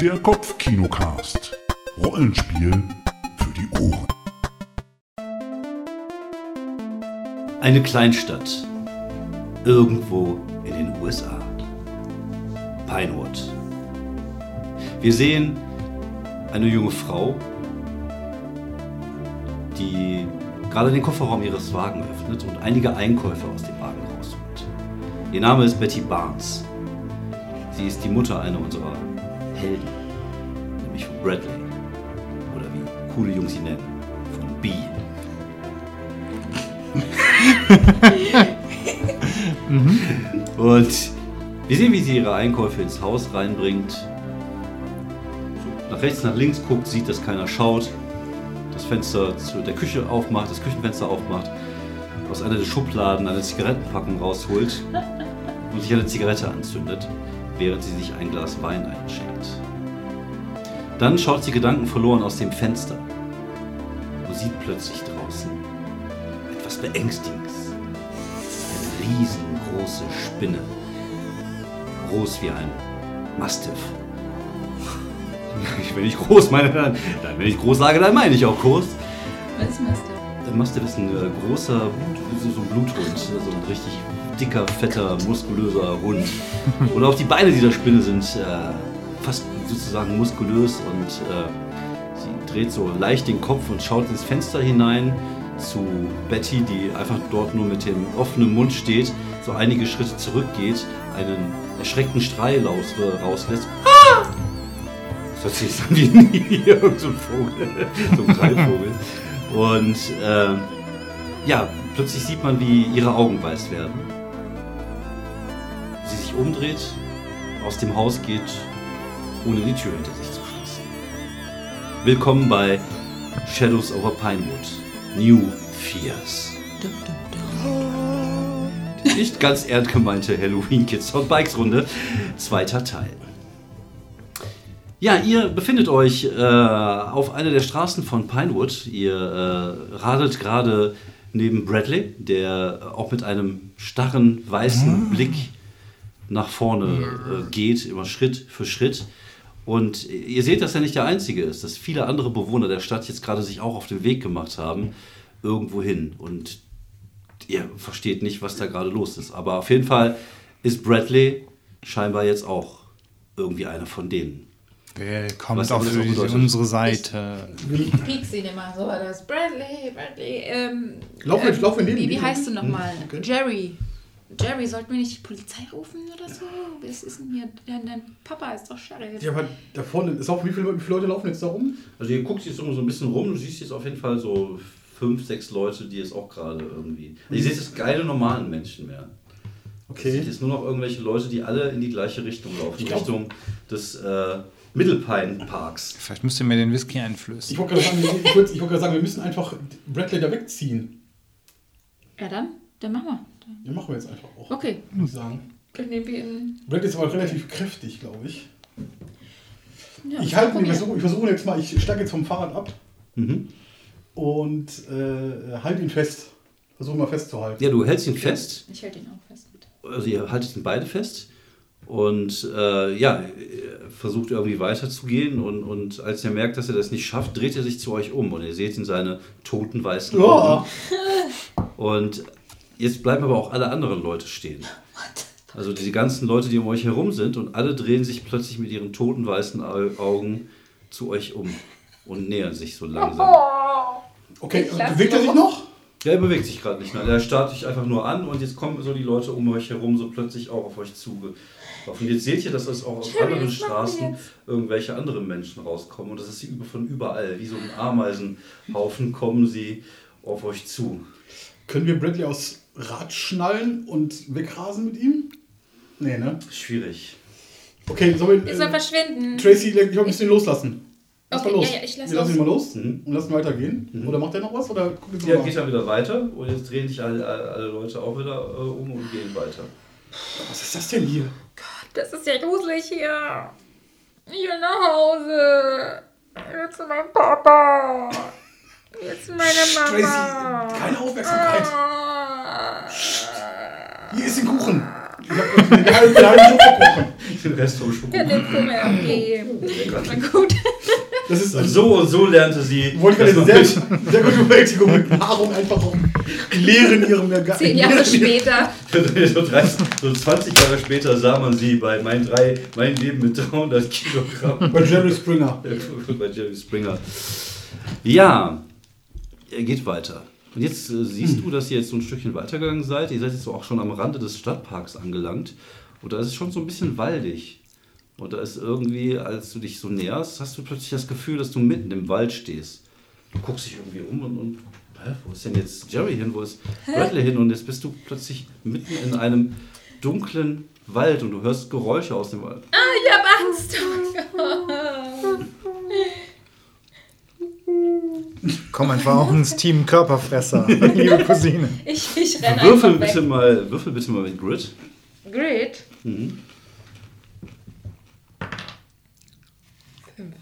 Der Kopfkinocast. Rollenspiel für die Ohren. Eine Kleinstadt. Irgendwo in den USA. Pinewood. Wir sehen eine junge Frau, die gerade den Kofferraum ihres Wagen öffnet und einige Einkäufe aus dem Wagen rausholt. Ihr Name ist Betty Barnes. Sie ist die Mutter einer unserer Helden, nämlich von Bradley. Oder wie coole Jungs sie nennen, von B. Und wir sehen, wie sie ihre Einkäufe ins Haus reinbringt. Nach rechts, nach links guckt, sieht, dass keiner schaut. Das Fenster zu der Küche aufmacht, das Küchenfenster aufmacht. Aus einer der Schubladen eine Zigarettenpackung rausholt und sich eine Zigarette anzündet, während sie sich ein Glas Wein einschenkt. Dann schaut sie gedankenverloren aus dem Fenster und sieht plötzlich draußen etwas Beängstigendes. Eine riesengroße Spinne. Groß wie ein Mastiff. Wenn ich groß meine, dann, wenn ich groß sage, dann meine ich auch groß. Was ist Mastiff ist ein äh, großer, so ein Bluthund, so ein richtig dicker, fetter, muskulöser Hund. Und auch die Beine dieser Spinne sind äh, fast sozusagen muskulös und äh, sie dreht so leicht den Kopf und schaut ins Fenster hinein zu Betty, die einfach dort nur mit dem offenen Mund steht, so einige Schritte zurückgeht, einen erschreckten Schrei raus, äh, rauslässt. Das hört sich an wie irgend so ein Vogel, so ein Greifvogel. Und ähm, ja, plötzlich sieht man, wie ihre Augen weiß werden. Sie sich umdreht, aus dem Haus geht, ohne die Tür hinter sich zu schließen. Willkommen bei Shadows over Pinewood. New Fears. Dum, dum, dum. Die nicht ganz ernst gemeinte Halloween Kids on Bikes Runde, zweiter Teil. Ja, ihr befindet euch äh, auf einer der Straßen von Pinewood. Ihr äh, radelt gerade neben Bradley, der auch mit einem starren weißen Blick nach vorne äh, geht, immer Schritt für Schritt. Und ihr seht, dass er nicht der Einzige ist, dass viele andere Bewohner der Stadt jetzt gerade sich auch auf den Weg gemacht haben, irgendwo hin. Und ihr versteht nicht, was da gerade los ist. Aber auf jeden Fall ist Bradley scheinbar jetzt auch irgendwie einer von denen. Willkommen Was auf unsere Seite. Ich piekse ihn immer so, das Bradley, Bradley, ähm, Lauf mit- ähm, lauf mit wie, wie heißt du nochmal? Okay. Jerry. Jerry, sollten wir nicht die Polizei rufen oder so? Was ist denn hier? Dein, dein Papa ist doch Sheriff. Ja, aber da vorne, ist auch, wie, viele, wie viele Leute laufen jetzt da rum? Also ihr guckt jetzt so ein bisschen rum, du siehst jetzt auf jeden Fall so fünf, sechs Leute, die jetzt auch gerade irgendwie... Ihr seht jetzt keine normalen Menschen mehr. Es sind Okay. jetzt nur noch irgendwelche Leute, die alle in die gleiche Richtung laufen, Ich glaub- Richtung des äh, Mittelpine Parks. Vielleicht müsst ihr mir den Whisky einflößen. Ich wollte gerade sagen, ich ich gerade sagen, wir müssen einfach Bradley da wegziehen. Ja, dann? Dann machen wir. Den machen wir jetzt einfach auch. Okay, Muss ich sagen. dann nehmen wir ihn. Bradley ist aber relativ kräftig, glaube ich. Ja, Ich halte ihn, ich versuche ich versuche jetzt mal, ich steige jetzt vom Fahrrad ab Mhm. und äh, halte ihn fest. Versuche mal festzuhalten. Ja, du hältst ihn fest. Ich halte ihn auch fest. Bitte. also ihr haltet ihn beide fest und äh, ja, er versucht irgendwie weiterzugehen und, und als er merkt, dass er das nicht schafft, dreht er sich zu euch um und ihr seht in seine toten weißen Augen. Ja. Und jetzt bleiben aber auch alle anderen Leute stehen. Also die ganzen Leute, die um euch herum sind und alle drehen sich plötzlich mit ihren toten weißen Au- Augen zu euch um und nähern sich so langsam. Okay, bewegt er sich noch? Ja, er bewegt sich gerade nicht mehr. Er starrt dich einfach nur an und jetzt kommen so die Leute um euch herum so plötzlich auch auf euch zugelaufen. Und jetzt seht ihr, dass es auch aus anderen Straßen irgendwelche anderen Menschen rauskommen. Und das ist über- von überall. Wie so ein Ameisenhaufen kommen sie auf euch zu. Können wir Bradley aus Rad schnallen und wegrasen mit ihm? Nee, ne? Schwierig. Okay, sollen wir. Er soll Äh, verschwinden. Tracy, ich glaube, wir müssen ihn loslassen. Lass Okay, mal los. ja, ja, ich lass wir lassen los. ihn mal los Mhm. und lassen weitergehen. Oder macht er noch was? Oder guckt Ja, geht dann wieder weiter und jetzt drehen sich alle, alle Leute auch wieder äh, um und gehen weiter. Was ist das denn hier? Das ist ja gruselig hier. Ich will nach Hause. Ich will zu meinem Papa. Jetzt meine Mama. Tracy, keine Aufmerksamkeit. Ah. Hier ist ein Kuchen. Ich habe halben den halben Schokokuchen. den Rest vom Schoko. Ja, den Fummel abgeben. Na gut. Das ist So und so lernte sie. Wollte gerade sehr, sehr gute Bewältigung mit Nahrung einfach auch leeren ihrem Organ- Zehn Jahre später. so, 30, so 20 Jahre später sah man sie bei mein, drei, mein Leben mit 300 Kilogramm Bei Jerry Springer. bei Jerry Springer. Ja, er geht weiter. Und jetzt äh, siehst du, dass ihr jetzt so ein Stückchen weitergegangen seid. Ihr seid jetzt so auch schon am Rande des Stadtparks angelangt. Und da ist es schon so ein bisschen waldig. Und da ist irgendwie, als du dich so näherst, hast du plötzlich das Gefühl, dass du mitten im Wald stehst. Du guckst dich irgendwie um und, und hä, wo ist denn jetzt Jerry hin? Wo ist Bradley hin? Und jetzt bist du plötzlich mitten in einem dunklen Wald und du hörst Geräusche aus dem Wald. Ah, ich hab Angst. Oh. Komm einfach auch ins Team Körperfresser, liebe Cousine. Ich, ich renne Würfel einfach bitte weg. mal, würfel bitte mal mit Grid. Great. Mhm. Fünf.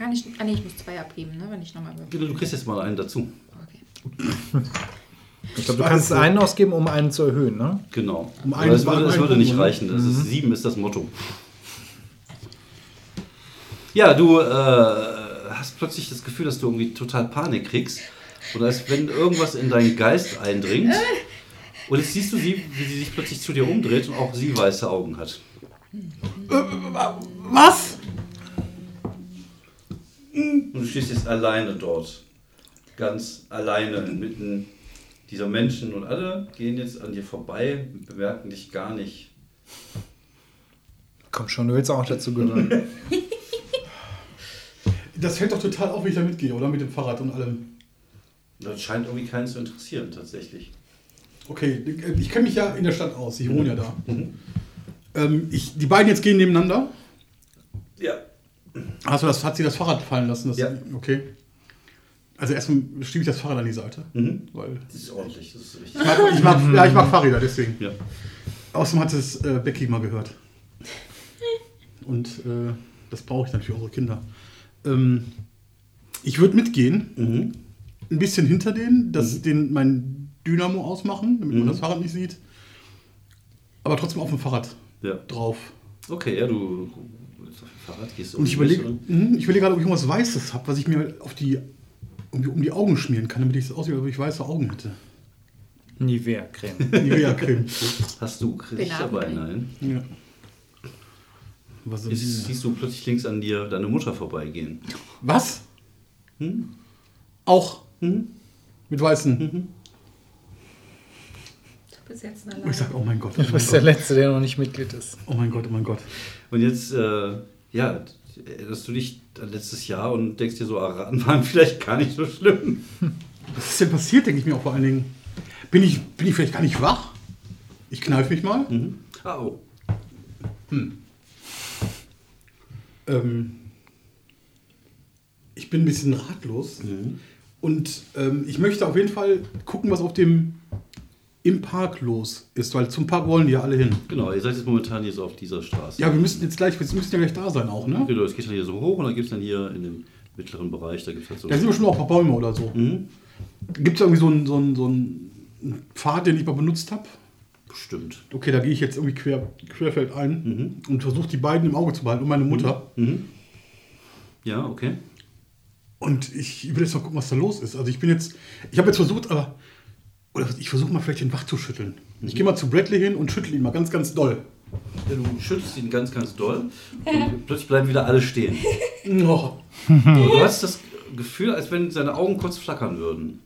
Kann ich. Ah, nee, ich muss zwei abgeben, ne, wenn ich nochmal würfel. Du kriegst jetzt mal einen dazu. Okay. Ich glaube, du kannst einen ausgeben, um einen zu erhöhen, ne? Genau. Um Aber einen- es würde, es würde nicht oder? reichen. Das ist, sieben ist das Motto. Ja, du äh, hast plötzlich das Gefühl, dass du irgendwie total Panik kriegst. Oder als wenn irgendwas in deinen Geist eindringt. Und jetzt siehst du sie, wie sie sich plötzlich zu dir umdreht und auch sie weiße Augen hat. Was? Und du stehst jetzt alleine dort. Ganz alleine inmitten dieser Menschen. Und alle gehen jetzt an dir vorbei und bemerken dich gar nicht. Komm schon, du willst auch dazu gehören. Das fällt doch total auf, wenn ich da mitgehe, oder? Mit dem Fahrrad und allem. Das scheint irgendwie keinen zu interessieren, tatsächlich. Okay, ich kenne mich ja in der Stadt aus. Ich wohne ja da. Ähm, ich, die beiden jetzt gehen nebeneinander. Ja. Hast du das, hat sie das Fahrrad fallen lassen? Ja. Okay. Also erstmal schiebe ich das Fahrrad an die Seite. Mhm. Weil Das ist ordentlich, das ist richtig. ich mag, ich mag, ja, ich mag Fahrräder, deswegen. Ja. Außerdem hat es äh, Becky mal gehört. Und äh, das brauche ich dann für unsere Kinder. Ähm, ich würde mitgehen, Mhm. ein bisschen hinter denen, dass den mein Dynamo ausmachen, damit man Mhm. das Fahrrad nicht sieht. Aber trotzdem auf dem Fahrrad Ja. drauf. Okay, ja, du auf dem Fahrrad gehst Und ich überlege mhm, ich überlege gerade, ob ich irgendwas Weißes habe, was ich mir auf die, um, die, um die Augen schmieren kann, damit ich es aussehe, als ob ich weiße Augen hätte. Nivea-Creme. Nivea-Creme. Hast du Benamen, dabei? Nein. ja. Was, ist, siehst du plötzlich links an dir deine Mutter vorbeigehen. was? Hm? Auch Hm? mit weißen. Mhm. Du bist jetzt Und alleine. ich sage, oh mein Gott, oh Du mein bist der Gott, Letzte, der noch nicht Mitglied ist. oh mein Gott, oh mein Gott. Und jetzt, äh, ja, erinnerst du dich an letztes Jahr und denkst dir so, Araden waren vielleicht gar nicht so schlimm. Was ist denn passiert, denke ich mir auch vor allen Dingen. Bin ich, bin ich vielleicht gar nicht wach? Ich kneife mich mal. Mhm. Ah, oh. Ähm, ich bin ein bisschen ratlos. Und ähm, ich möchte auf jeden Fall gucken, was auf dem im Park los ist, weil zum Park wollen die ja alle hin. Genau, ihr seid jetzt momentan hier so auf dieser Straße. Ja, wir müssen jetzt gleich, wir müssen ja gleich da sein auch, ne? Genau, es geht dann hier so hoch und dann gibt es dann hier in den mittleren Bereich, da gibt es halt so. Da sind bestimmt auch ein paar Bäume oder so. Mhm. Gibt es irgendwie so einen, so, einen, so einen Pfad, den ich mal benutzt habe? Bestimmt. Okay, da gehe ich jetzt irgendwie quer, querfeld ein und versuche die beiden im Auge zu behalten und meine Mutter. Mhm. Ja, okay. Und ich will jetzt mal gucken, was da los ist. Also ich bin jetzt, ich habe jetzt versucht, aber, oder ich versuche mal vielleicht den wach zu schütteln. Ich gehe mal zu Bradley hin und schüttel ihn mal ganz, ganz doll. Ja, du schüttelst ihn ganz, ganz doll und plötzlich bleiben wieder alle stehen. Oh. Du hast das Gefühl, als wenn seine Augen kurz flackern würden.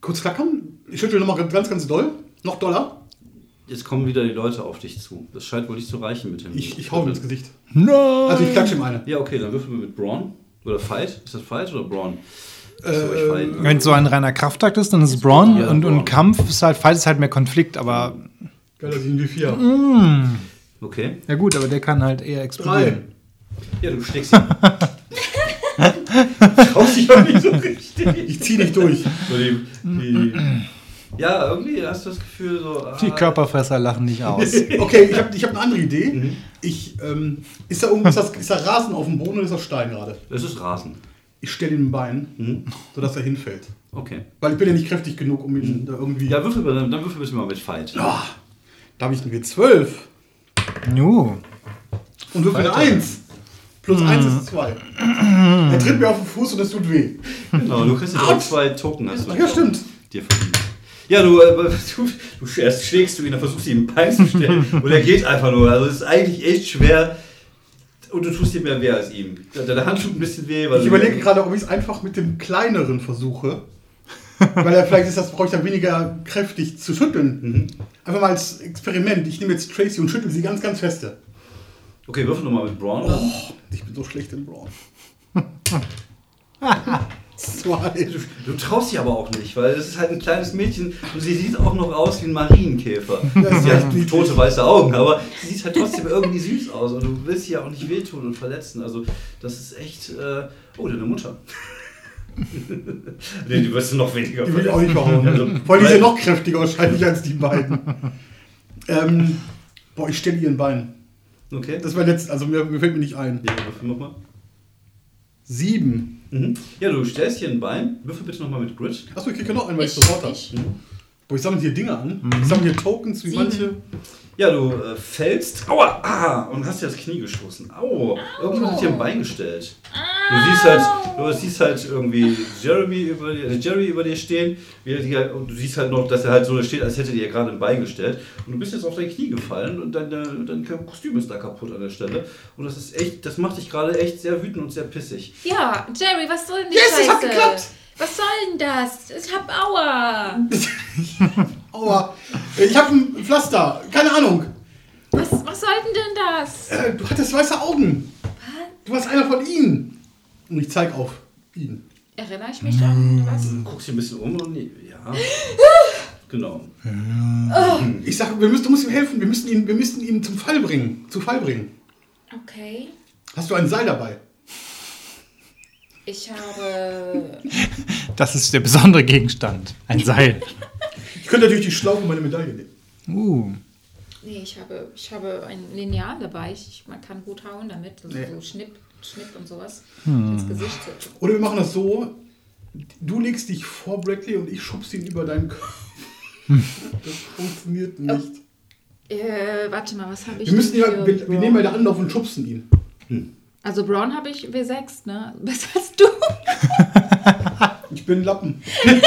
Kurz flackern, ich schüttel nochmal ganz, ganz, ganz doll. Noch doller. Jetzt kommen wieder die Leute auf dich zu. Das scheint wohl nicht zu reichen mit dem. Ich, ich hau ihm ins Gesicht. Nein! Also ich klatsche ihm eine. Ja, okay, dann würfeln wir mit Braun. Oder Fight. Ist das Fight oder Braun? Äh, ich? Wenn es so ein reiner Kraftakt ist, dann ist es Braun Ja, und, und Kampf ist halt, Fight ist halt mehr Konflikt, aber Geil, dass ich ihn wie vier. Okay. ja gut, aber der kann halt eher Drei. explodieren. Ja, du steckst ihn. Traust dich auch nicht so richtig. Ich zieh nicht durch. So die, die, ja, irgendwie hast du das Gefühl so. ah, Die Körperfresser lachen nicht aus. Okay, ich habe ich hab eine andere Idee. Ich, ähm, ist, da irgendwo, ist, das, ist da Rasen auf dem Boden oder ist das Stein gerade? Es ist Rasen. Ich stelle ihm ein Bein, Mhm. sodass er hinfällt. Okay. Weil ich bin ja nicht kräftig genug, um ihn da irgendwie... Ja, würfel, dann, dann würfel bitte mal mit Fight. Ah, Da habe ich einen W12 Nu. und würfel eine 1. Plus 1 ist 2. Er tritt mir auf den Fuß und das tut weh. Genau, du kriegst jetzt auch zwei Token. Hast du Ach ja, stimmt. dir verdient. Ja, du, äh, du, du erst schlägst du ihn, dann versuchst du ihm ein Bein zu stellen und er geht einfach nur. Also es ist eigentlich echt schwer und du tust dir mehr weh als ihm. Deine Hand tut ein bisschen weh. Weil Ich überlege gerade, ob ich es einfach mit dem kleineren versuche. Weil er vielleicht ist das, brauche ich dann weniger kräftig zu schütteln. Einfach mal als Experiment. Ich nehme jetzt Tracy und schüttel sie ganz, ganz feste. Okay, würfel nochmal mit Braun. Oh, ich bin so schlecht im Braun. Zwei. Du, du traust dich aber auch nicht, weil es ist halt ein kleines Mädchen und sie sieht auch noch aus wie ein Marienkäfer. sie hat tote weiße Augen, aber sie sieht halt trotzdem irgendwie süß aus und du willst sie ja auch nicht wehtun und verletzen. Also das ist echt... Äh, oh, deine Mutter. nee, die wirst du noch weniger Die will ich auch nicht behauen. Also, Vor allem die weil- sind noch kräftiger wahrscheinlich als die beiden. ähm, boah, ich stelle ihren Bein. Okay. Das war letzt, also mir, mir fällt mir nicht ein. Ja, nochmal. Sieben. Mhm. Ja, du stellst hier ein Bein. Würfel bitte nochmal mit Grit. Achso, ich kriege noch einen, weil ich Ich, sofort habe. Ich. Boah, ich sammle hier Dinge an. Ich sammle hier Tokens wie Sieben. manche. Ja, du äh, fällst. Aua! Ah! Und hast dir das Knie gestoßen. Au! Irgendjemand hat dir ein Bein gestellt. Du siehst halt, du siehst halt irgendwie Jeremy über, dir- äh, Jerry über dir stehen. Dir, und du siehst halt noch, dass er halt so steht, als hätte dir gerade ein Bein gestellt. Und du bist jetzt auf dein Knie gefallen und dein, dein, dein Kostüm ist da kaputt an der Stelle. Und das ist echt, das macht dich gerade echt sehr wütend und sehr pissig. Ja, Jerry, was soll denn die Yes, es Scheiße? hat geklappt. Was soll denn das? Ich hab Aua. Aua. Ich habe ein Pflaster. Keine Ahnung. Was, was soll denn das? Äh, du hattest weiße Augen. Du warst einer von ihnen. Und ich zeig auf ihn. Erinnere ich mich an was? Du guckst dich ein bisschen um und ja. Genau. Ich sag, wir müssen, du musst ihm helfen. Wir müssen ihn, wir müssen ihn zum Fall bringen. Zu Fall bringen. Okay. Hast du ein Seil dabei? Ich habe. Das ist der besondere Gegenstand. Ein Seil. Ich könnte natürlich die Schlaufe meine Medaille nehmen. Uh. Nee, ich habe, ich habe ein Lineal dabei. Ich, man kann gut hauen damit. Also Nee. So Schnipp, Schnipp und sowas. Ins Gesicht. Oder wir machen das so. Du legst dich vor Bradley und ich schubst ihn über deinen Kopf. Das funktioniert nicht. Äh, warte mal, was habe ich Wir, müssen ja, für wir, wir nehmen beide Anlauf und schubsen ihn. Also Brown habe ich W6, ne? Besser als du. Ich bin Lappen.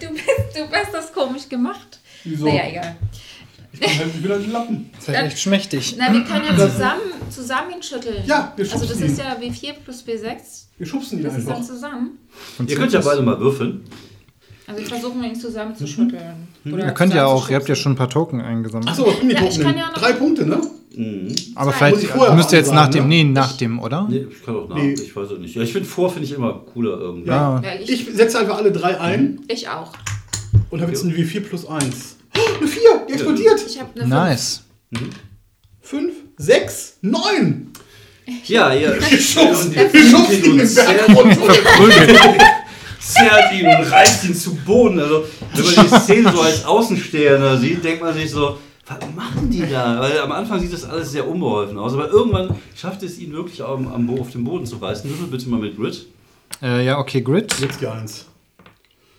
Du bist, du hast das komisch gemacht. Wieso? Naja, egal. Ich bin halt, ich bin halt ein Lappen. Das ist echt schmächtig. Na, wir können ja zusammen, zusammen ihn schütteln. Ja, wir Also das schubsen ist ihn. ja W4 plus W6. Wir schubsen ihn Das ist dann einfach. zusammen. Ihr könnt ja beide mal würfeln. Also ich versuche mal ihn zusammen zu schütteln. Oder Ihr könnt ja auch, ihr habt ja schubsen. schon ein paar Token eingesammelt. Achso, was bringen die Ja, ich Token kann denn? ja noch- Drei Punkte, ne? Aber Zwei. Muss ich vielleicht müsst ihr jetzt nach dem, ne? nee, nach dem, oder? Nee, ich kann auch nach. Nee. Ich weiß es nicht. Ja, ich finde vor finde ich immer cooler irgendwie. Ja. Ja, ich, Ich setze einfach alle drei ein ich auch. und habe jetzt ein W4 plus 1. Oh, eine 4, die explodiert. Ich habe eine Nice. 5, 6, 9. Ja, ja. Wir schubsen ihn im Berg zerrt, runter. zerrt ihn und reißt ihn zu Boden. Also, wenn man die Szene so als Außenstehender sieht, denkt man sich so, was machen die da? Weil am Anfang sieht das alles sehr unbeholfen aus, aber irgendwann schafft es ihn wirklich am, auf den Boden zu reißen. Würfel bitte mal mit Grid. Äh, ja, okay, Grid. Jetzt die 1.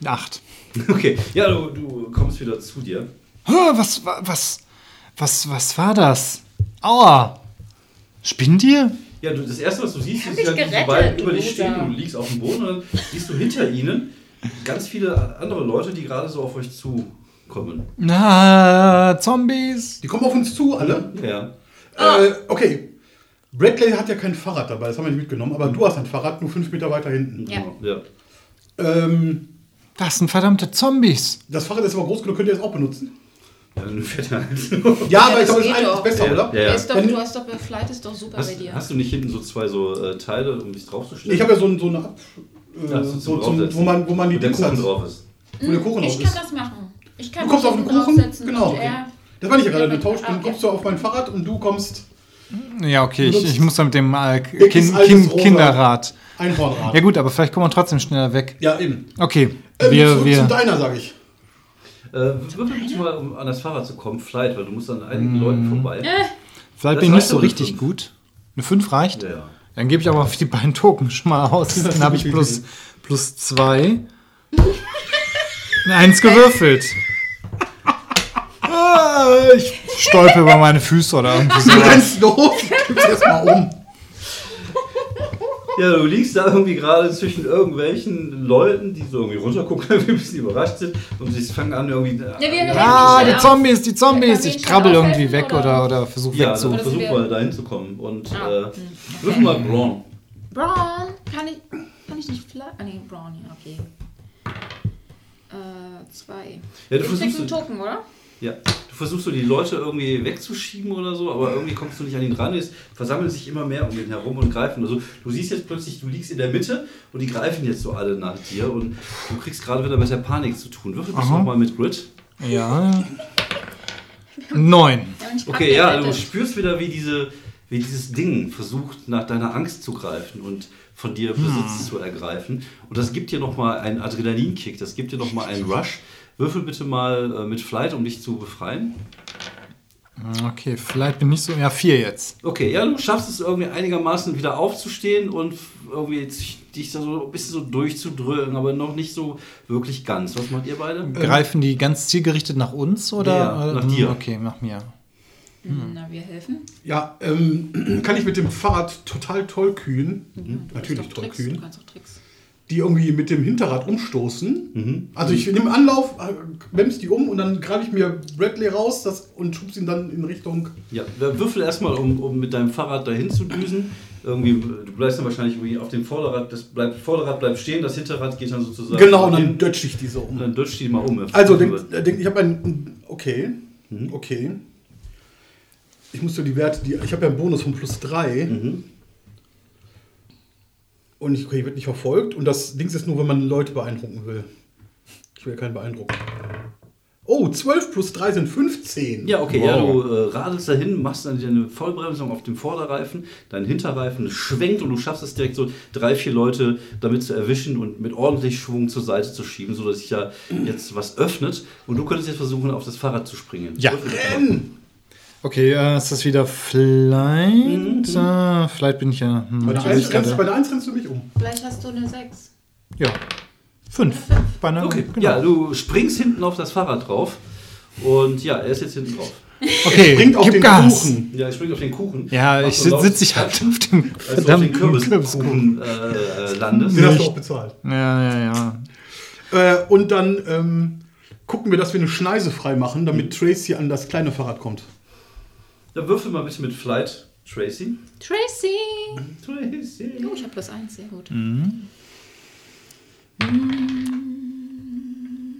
Acht. Okay, ja, du, du kommst wieder zu dir. Was, wa- was, was, was war das? Aua. Spinnt ihr? Ja, du, das erste, was du siehst, hab ist ja, die du über dich stehen, du liegst auf dem Boden und dann siehst du hinter ihnen ganz viele andere Leute, die gerade so auf euch zukommen. Na, Zombies. Die kommen auf uns zu, alle. Ja. Äh, okay. Bradley hat ja kein Fahrrad dabei, das haben wir nicht mitgenommen, aber du hast ein Fahrrad, nur 5 Meter weiter hinten. Ja. ja. Ähm, Das sind verdammte Zombies. das Fahrrad ist aber groß genug, könnt ihr das auch benutzen? Ja, dann fährt er halt. Ja, aber ich das glaube, das eine ist doch. besser, Ja, oder? ja, ja. Ist doch, du hast doch bei Flight ist doch super bei Hast, dir. hast du nicht hinten so zwei so äh, Teile, um dich draufzustellen? Ich habe ja so, ein- so eine Ab... Äh, Ja, so, zum wo, man, wo man die Wo der Kuchen hat, drauf ist. wo der Kuchen ich drauf kann ist. das machen. Ich kann Du kommst auf den Kuchen? Genau. Okay. Das war nicht gerade, Ja, du tauschst, ah, dann kommst du auf mein Fahrrad und du kommst Ja, okay, ich, ich muss da mit dem äh, kind, kind, Kinderrad. Einhornrad. Ja gut, aber vielleicht kommen wir trotzdem schneller weg. Ja, eben. Okay, Ähm, wir, zurück wir, zum Deiner, sage ich. Äh, würfel bitte mal, um an das Fahrrad zu kommen, Flight, weil du musst an einigen Leuten vorbei. vielleicht das bin ich nicht so richtig fünf. gut. Eine 5 reicht? Ja, ja. Dann gebe ich aber auf die beiden Token schon mal aus. Dann habe ich plus, plus zwei. Eine Eins gewürfelt. Ah, ich stolpe über meine Füße oder irgendwie so. Du rennst los, gibst erstmal um. Ja, du liegst da irgendwie gerade zwischen irgendwelchen Leuten, die so irgendwie runtergucken, irgendwie ein bisschen überrascht sind und sie fangen an irgendwie. Ja, wir Ah, die Zombies, die Zombies. Ich krabbel irgendwie weg oder, oder? versuche Ja, wegzu. dann Oder versuch wir- mal dahin zu kommen. Und Ah, äh, wirf mal Braun. Braun, kann ich, kann ich nicht vielleicht? Ah, nee, Braun, ja, okay. Äh, zwei. Ja, du ich krieg versuchst, einen Token, oder? Ja, du versuchst so die Leute irgendwie wegzuschieben oder so, aber irgendwie kommst du nicht an ihn ran. Es versammeln sich immer mehr um ihn herum und greifen. Also du siehst jetzt plötzlich, du liegst in der Mitte und die greifen jetzt so alle nach dir und du kriegst gerade wieder mit der Panik zu tun. Würfel bist du Aha. nochmal mit Grit. Ja. Neun. Okay, ja, du spürst wieder, wie, diese, wie dieses Ding versucht, nach deiner Angst zu greifen und von dir Besitz zu ergreifen. Und das gibt dir nochmal einen Adrenalinkick, das gibt dir nochmal einen Rush. Würfel bitte mal äh, mit Flight, um dich zu befreien. Okay, vielleicht bin ich so. Ja, vier jetzt. Okay, ja, du schaffst es irgendwie einigermaßen wieder aufzustehen und irgendwie dich da so ein bisschen so durchzudrücken, aber noch nicht so wirklich ganz. Was macht ihr beide? Greifen die ganz zielgerichtet nach uns oder? Ja, nach Hm, dir. Okay, nach mir. Na, wir helfen. Ja, ähm, kann ich mit dem Fahrrad total tollkühn, natürlich hast doch Tricks, tollkühn, Du kannst auch Tricks. Die irgendwie mit dem Hinterrad umstoßen. Also ich nehme Anlauf, äh, bremse die um und dann greife ich mir Bradley raus das, und schub's ihn dann in Richtung. Ja, würfel erstmal, um, um mit deinem Fahrrad dahin zu düsen. Irgendwie, du bleibst dann wahrscheinlich irgendwie auf dem Vorderrad, das bleibt, Vorderrad bleibt stehen, das Hinterrad geht dann sozusagen. Genau, und dann hin. dötsch ich die so Und um. dann dutscht die mal um. Also, denk, denk, ich habe ein. Okay. Okay. Ich muss so die Werte, die, ich habe ja einen Bonus von plus 3. Mhm. Und ich, okay, ich werde nicht verfolgt. Und das Ding ist nur, wenn man Leute beeindrucken will. Ich will ja keinen beeindrucken. Oh, 12 plus 3 sind 15. Ja, okay, ja, du äh, radelst dahin, machst dann eine Vollbremsung auf dem Vorderreifen, dein Hinterreifen schwenkt und du schaffst es direkt so drei, vier Leute damit zu erwischen und mit ordentlich Schwung zur Seite zu schieben, sodass sich ja jetzt was öffnet und du könntest jetzt versuchen, auf das Fahrrad zu springen. Ja. Mal. Okay, äh, ist das wieder Flight? Äh, vielleicht bin ich ja. Hm, Bei der, natürlich 1 rennst, bei der 1 rennst du mich um. Vielleicht hast du eine 6. Ja. Fünf. Bei einer, Okay, genau. ja, du springst hinten auf das Fahrrad drauf und ja, er ist jetzt hinten drauf. okay, Springt auf gib den Gas. Kuchen. Ja, er springt auf den Kuchen. Ja, ich sitze sitz ich halt auf dem als du auf den verdammten Kürbiskuchen. Kürbiskuchen äh, äh, landest. Den hast du auch bezahlt. Ja, ja, ja. Äh, und dann ähm, gucken wir, dass wir eine Schneise frei machen, damit Tracy an das kleine Fahrrad kommt. Dann würfel mal bitte mit Flight, Tracy. Tracy! Tracy. Oh, ich habe plus 1, sehr gut. Mhm. Mm,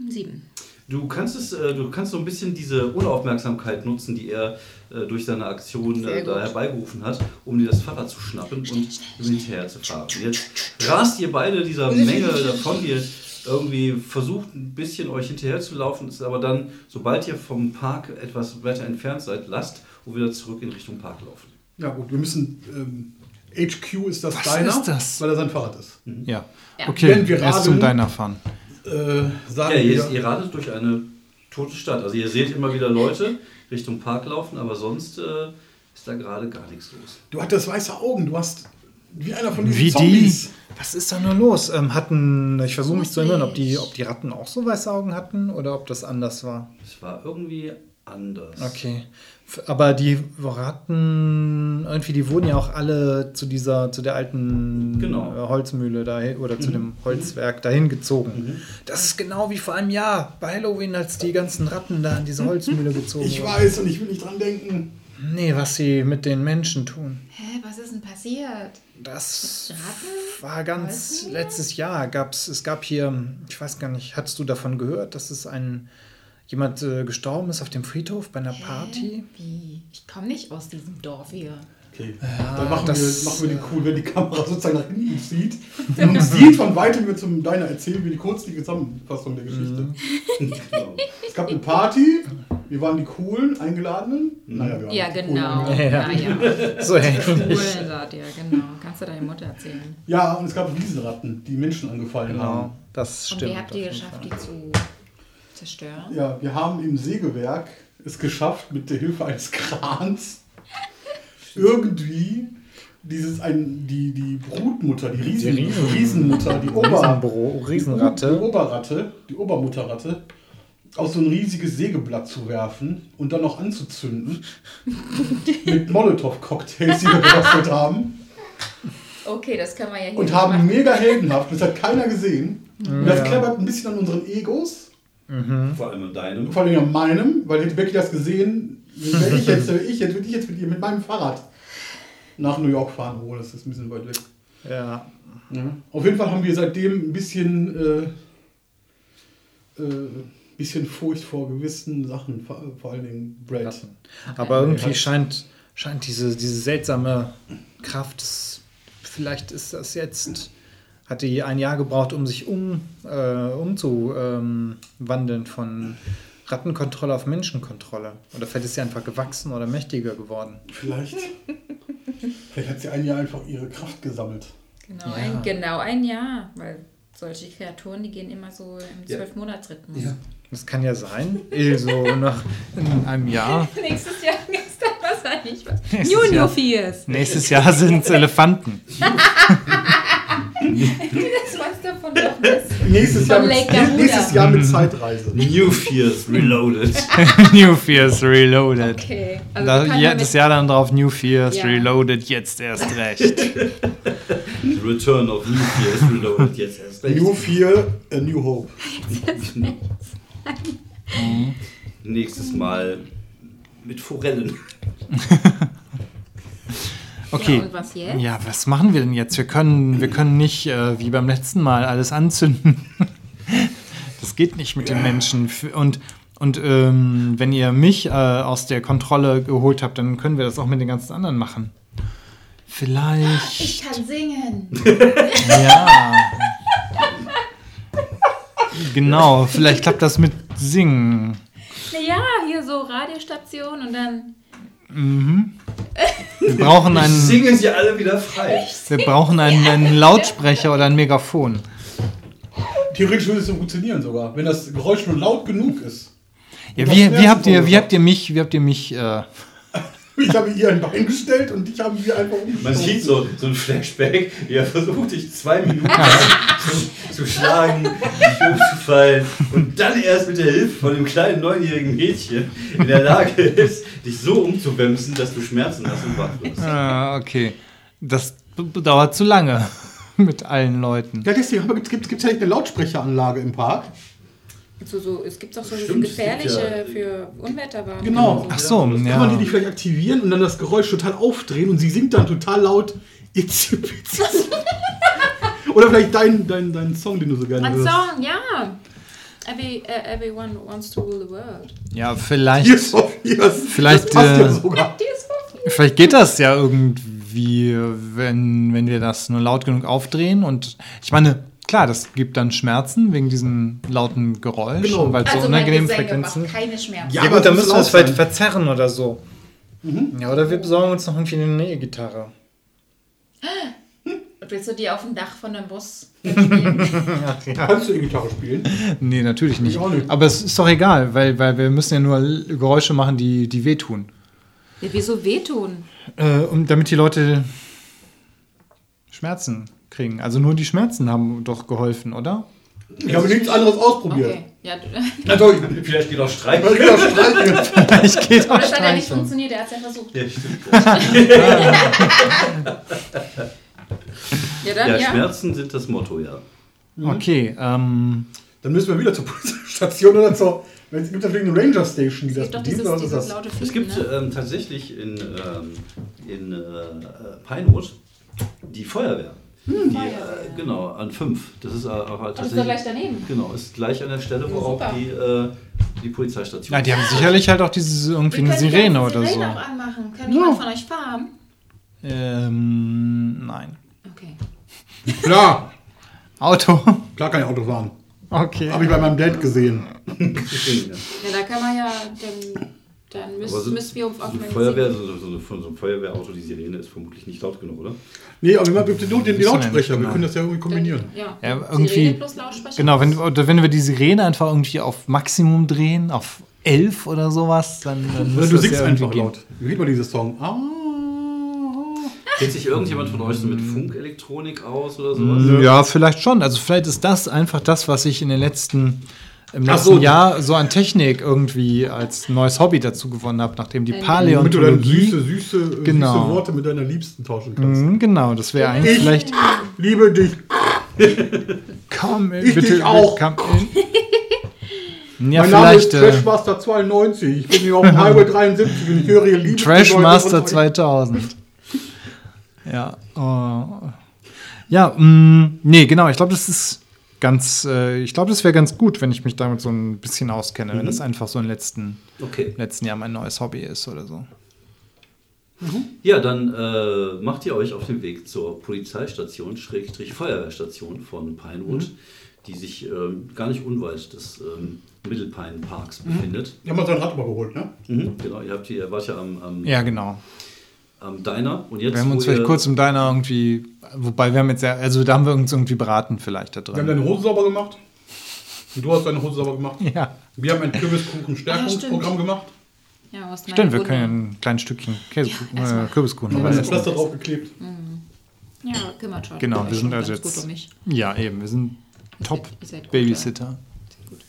Sieben. Du kannst es, äh, du kannst so ein bisschen diese Unaufmerksamkeit nutzen, die er äh, durch seine Aktion äh, da herbeigerufen hat, um dir das Fahrrad zu schnappen und ihm hinterher zu fahren. Und jetzt rast ihr beide dieser Menge davon, ihr irgendwie versucht ein bisschen euch hinterher zu laufen, ist aber dann, sobald ihr vom Park etwas weiter entfernt seid, lasst und wieder zurück in Richtung Park laufen. Ja gut, wir müssen... Ähm, HQ ist das Was deiner, ist das? weil er sein Fahrrad ist. Ja. Ja. Okay, Wenn wir erst zum deiner fahren. Äh, sagen Ja, ihr, wir, ihr radet durch eine tote Stadt. Also ihr seht immer wieder Leute Richtung Park laufen, aber sonst äh, ist da gerade gar nichts los. du hattest weiße Augen, du hast wie einer von diesen Wie Zombies. die? Was ist da nur los? Ähm, hatten, ich versuche mich zu erinnern, ob die, ob die Ratten auch so weiße Augen hatten oder ob das anders war. Es war irgendwie anders. Okay. Aber die Ratten, irgendwie, die wurden ja auch alle zu dieser, zu der alten Genau. äh, Holzmühle dahin oder zu dem Holzwerk dahin gezogen. Das ist genau wie vor einem Jahr bei Halloween, als die ganzen Ratten da in diese Holzmühle gezogen Ich wurden. weiß und ich will nicht dran denken. Nee, was sie mit den Menschen tun. Hä, was ist denn passiert? Das Ratten? war ganz letztes Jahr. Gab's, es gab hier, ich weiß gar nicht, hattest du davon gehört, dass es ein jemand äh, gestorben ist auf dem Friedhof bei einer Party? Wie? Ich komme nicht aus diesem Dorf hier. Okay, dann machen, das- wir, machen wir den cool, wenn die Kamera sozusagen nach hinten zieht. Und man sieht von weitem, wie wir zum Deiner erzählen, wie die kurz die Zusammenfassung der Geschichte. genau. Es gab eine Party, wir waren die coolen, eingeladenen. Naja, wir waren Ja, die genau. Coolen. Ja. Ja, ja. So ähnlich. Cool seid ihr, genau. Kannst du deine Mutter erzählen. Ja, und es gab Riesenratten, die Menschen angefallen Genau, haben. das Und stimmt. wie habt ihr geschafft, die zu zerstören? Ja, wir haben im Sägewerk es geschafft, mit der Hilfe eines Krans irgendwie dieses ein, die, die Brutmutter, die, Riesen, Die Riesen- Riesenmutter, die Ober, Riesenbro, Die Riesenratte. Oberratte, die Obermutterratte, aus so ein riesiges Sägeblatt zu werfen und dann noch anzuzünden. mit Molotow-Cocktails, die wir gebastelt haben. Okay, das kann man ja hier Und haben machen. mega heldenhaft, das hat keiner gesehen. Und das klappert ein bisschen an unseren Egos. Vor allem in deinem. Vor allem an meinem, weil hätte Becky das gesehen, wäre ich jetzt, ich jetzt, würde ich jetzt mit ihr mit meinem Fahrrad nach New York fahren. Oh, das ist ein bisschen weit weg. Ja. Ja. Auf jeden Fall haben wir seitdem ein bisschen, äh, äh, bisschen Furcht vor gewissen Sachen, vor, vor allen Dingen Brad. Aber irgendwie scheint, scheint diese, diese seltsame Kraft, vielleicht ist das jetzt, hat die ein Jahr gebraucht, um sich um, äh, umzuwandeln von Rattenkontrolle auf Menschenkontrolle. Oder vielleicht ist sie einfach gewachsen oder mächtiger geworden. Vielleicht, vielleicht hat sie ein Jahr einfach ihre Kraft gesammelt. Genau, Ja. ein, genau ein Jahr, weil solche Kreaturen, die gehen immer so im Ja. Zwölf-Monats-Rhythmus. Das kann ja sein. Eh, So nach in einem Jahr. Nächstes Jahr ist dann wahrscheinlich was. Fears. Nächstes Jahr sind es Elefanten. Das war's davon noch was. Nächstes, Jahr mit, nächstes Jahr mit Zeitreise. New Fears Reloaded. New Fears Reloaded. Okay. Also Da, ja, das Jahr dann drauf, New Fears Ja. Reloaded, jetzt erst recht. Return of New Fears Reloaded. Jetzt erst recht. New Fear, a New Hope. Nächstes Mal mit Forellen. Okay. Ja, und was? Ja, was machen wir denn jetzt? Wir können, wir können nicht äh, wie beim letzten Mal alles anzünden. Das geht nicht mit den Menschen. Und, und ähm, wenn ihr mich äh, aus der Kontrolle geholt habt, dann können wir das auch mit den ganzen anderen machen. Vielleicht. Ich kann singen. Ja. Genau, vielleicht klappt das mit Singen. Naja, hier so Radiostation und dann. Wir brauchen einen, Singen sie alle wieder frei. wir brauchen einen, einen Lautsprecher oder ein Megafon. Theoretisch würde es so funktionieren sogar, wenn das Geräusch nur laut genug ist. Ja, wie, wie habt ihr, wie habt ihr mich, wie habt ihr mich, äh, Ich habe ihr ein Bein gestellt und ich habe ihr einfach Man umgestoßen. sieht so, so ein Flashback, wie er versucht, dich zwei Minuten zu, zu schlagen, dich umzufallen und dann erst mit der Hilfe von dem kleinen neunjährigen Mädchen in der Lage ist, dich so umzuwemsen, dass du Schmerzen hast und wach wirst. Ah, okay. Das dauert zu lange mit allen Leuten. Ja, deswegen gibt es gibt's, gibt's ja nicht eine Lautsprecheranlage im Park. So, so, es gibt auch so Stimmt, gefährliche ja- für Unwetterwarnungen. Genau. und Ach So. so, Kann man die ja. nicht vielleicht aktivieren und dann das Geräusch total aufdrehen und sie singt dann total laut Bitsy. Oder vielleicht dein, dein, dein Song, den du so gerne Ein hörst. Song, ja. Every, uh, everyone wants to rule the world. Ja, vielleicht, Tears of Fears. Vielleicht, Das passt ja äh, sogar. So vielleicht geht das ja irgendwie, wenn, wenn wir das nur laut genug aufdrehen. Und ich meine, klar, das gibt dann Schmerzen wegen diesem lauten Geräusch, Genau. weil es so Also unangenehmen Gesänge Frequenzen. macht keine Schmerzen. Ja, Ja, gut, dann müssen wir es vielleicht verzerren oder so. Ja, oder wir besorgen uns noch irgendwie eine Nähe-Gitarre. Willst du die auf dem Dach von einem Bus? Kannst du E-Gitarre spielen? Nee, natürlich nicht. Ich auch nicht. Aber es ist doch egal, weil, weil wir müssen ja nur Geräusche machen, die, die wehtun. Ja, wieso wehtun? Äh, um, damit die Leute Schmerzen kriegen. Also nur die Schmerzen haben doch geholfen, oder? Ich habe nichts anderes ausprobiert. Okay. Ja, du, Also, Vielleicht geht auch ich Streik. will auch streichen. Ich geht aber das hat ja nicht funktioniert, er hat es ja versucht. Ja, stimmt. Ja, dann Ja, ja. Schmerzen sind das Motto, ja. Okay, ähm, Dann müssen wir wieder zur Polizeistation oder zur. Es gibt natürlich eine Ranger Station, die Es das doch bedient. dieses, Oder was ist dieses das? laute Es Fiepen, gibt ne? ähm, tatsächlich in, ähm, in äh, Pinewood die Feuerwehr. die, Feuerwehr. Äh, genau, an fünf. Das ist äh, auch halt das ist doch gleich daneben. Genau, ist gleich an der Stelle, wo Ja, auch super. die, äh, die Polizeistation ja, die haben sicherlich halt auch diese irgendwie eine Wir können die Sirene oder Sirene so. auch anmachen. Kann jemand von euch fahren? Ähm, nein. Klar, Auto. klar kann ich Auto fahren. Okay. Habe ich bei meinem Dad gesehen. Ja. Da kann man ja, dann, dann müssen, so, müssen wir auf so Feuerwehr, so, so, so, so ein Feuerwehrauto, die Sirene ist vermutlich nicht laut genug, oder? Nee, aber wir haben den, den, den Wissen wir Lautsprecher. Wir können das ja irgendwie kombinieren. Ja, Ja, Sirene irgendwie- plus Lautsprecher. Genau, wenn, oder wenn wir die Sirene einfach irgendwie auf Maximum drehen, auf 11 oder sowas, dann, dann Oder du das singst ja einfach gehen. laut. Wie geht mal dieses Song? Ah. Kennt sich irgendjemand von euch so mit Funkelektronik aus oder sowas? Ja, vielleicht schon. Also vielleicht ist das einfach das, was ich in den letzten im Ach letzten so. Jahr so an Technik irgendwie als neues Hobby dazu gewonnen habe, nachdem die Damit du dann Paläontologie. süße, süße, Genau. süße Worte mit deiner Liebsten tauschen kannst. Mhm, genau, das wäre eigentlich Ich vielleicht. liebe dich. Komm, Ich bitte, dich auch. Komm in. Ja, mein Name ist vielleicht äh, Trashmaster 92. Ich bin hier auf dem Highway 73 und ich höre hier Liebe. Trashmaster 2000. Ja. Oh. Ja, mh, nee, genau. Ich glaube, das ist ganz. Äh, ich glaube, das wäre ganz gut, wenn ich mich damit so ein bisschen auskenne, wenn das einfach so im letzten, Okay. letzten Jahr mein neues Hobby ist oder so. Ja, dann äh, macht ihr euch auf den Weg zur Polizeistation, Schrägstrich Feuerwehrstation von Pinewood, die sich ähm, gar nicht unweit des ähm, Mittelpine Parks befindet. Wir haben uns sein Rad übergeholt, ne? Mhm, genau, ihr, habt hier, ihr wart ja am, am, Ja, genau. Am Diner und jetzt. Wir haben uns vielleicht ihr- kurz im Diner irgendwie. Wobei wir haben jetzt ja. Also da haben wir uns irgendwie beraten, vielleicht da Wir haben drin. deine Hose sauber gemacht. Und du hast deine Hose sauber gemacht. Ja. Wir haben ein Kürbiskuchen-Stärkungsprogramm gemacht. Ja, aus Stimmt, wir meiner können ja ein kleines Stückchen Käsekuchen, erstmal. äh, Kürbiskuchen Wir haben das. Pflaster draufgeklebt. Ja, kümmert schon. Genau, wir sind also jetzt- Gut um mich. Ja, eben. Wir sind Ihr Top seid- ihr seid gut, Babysitter. Gut.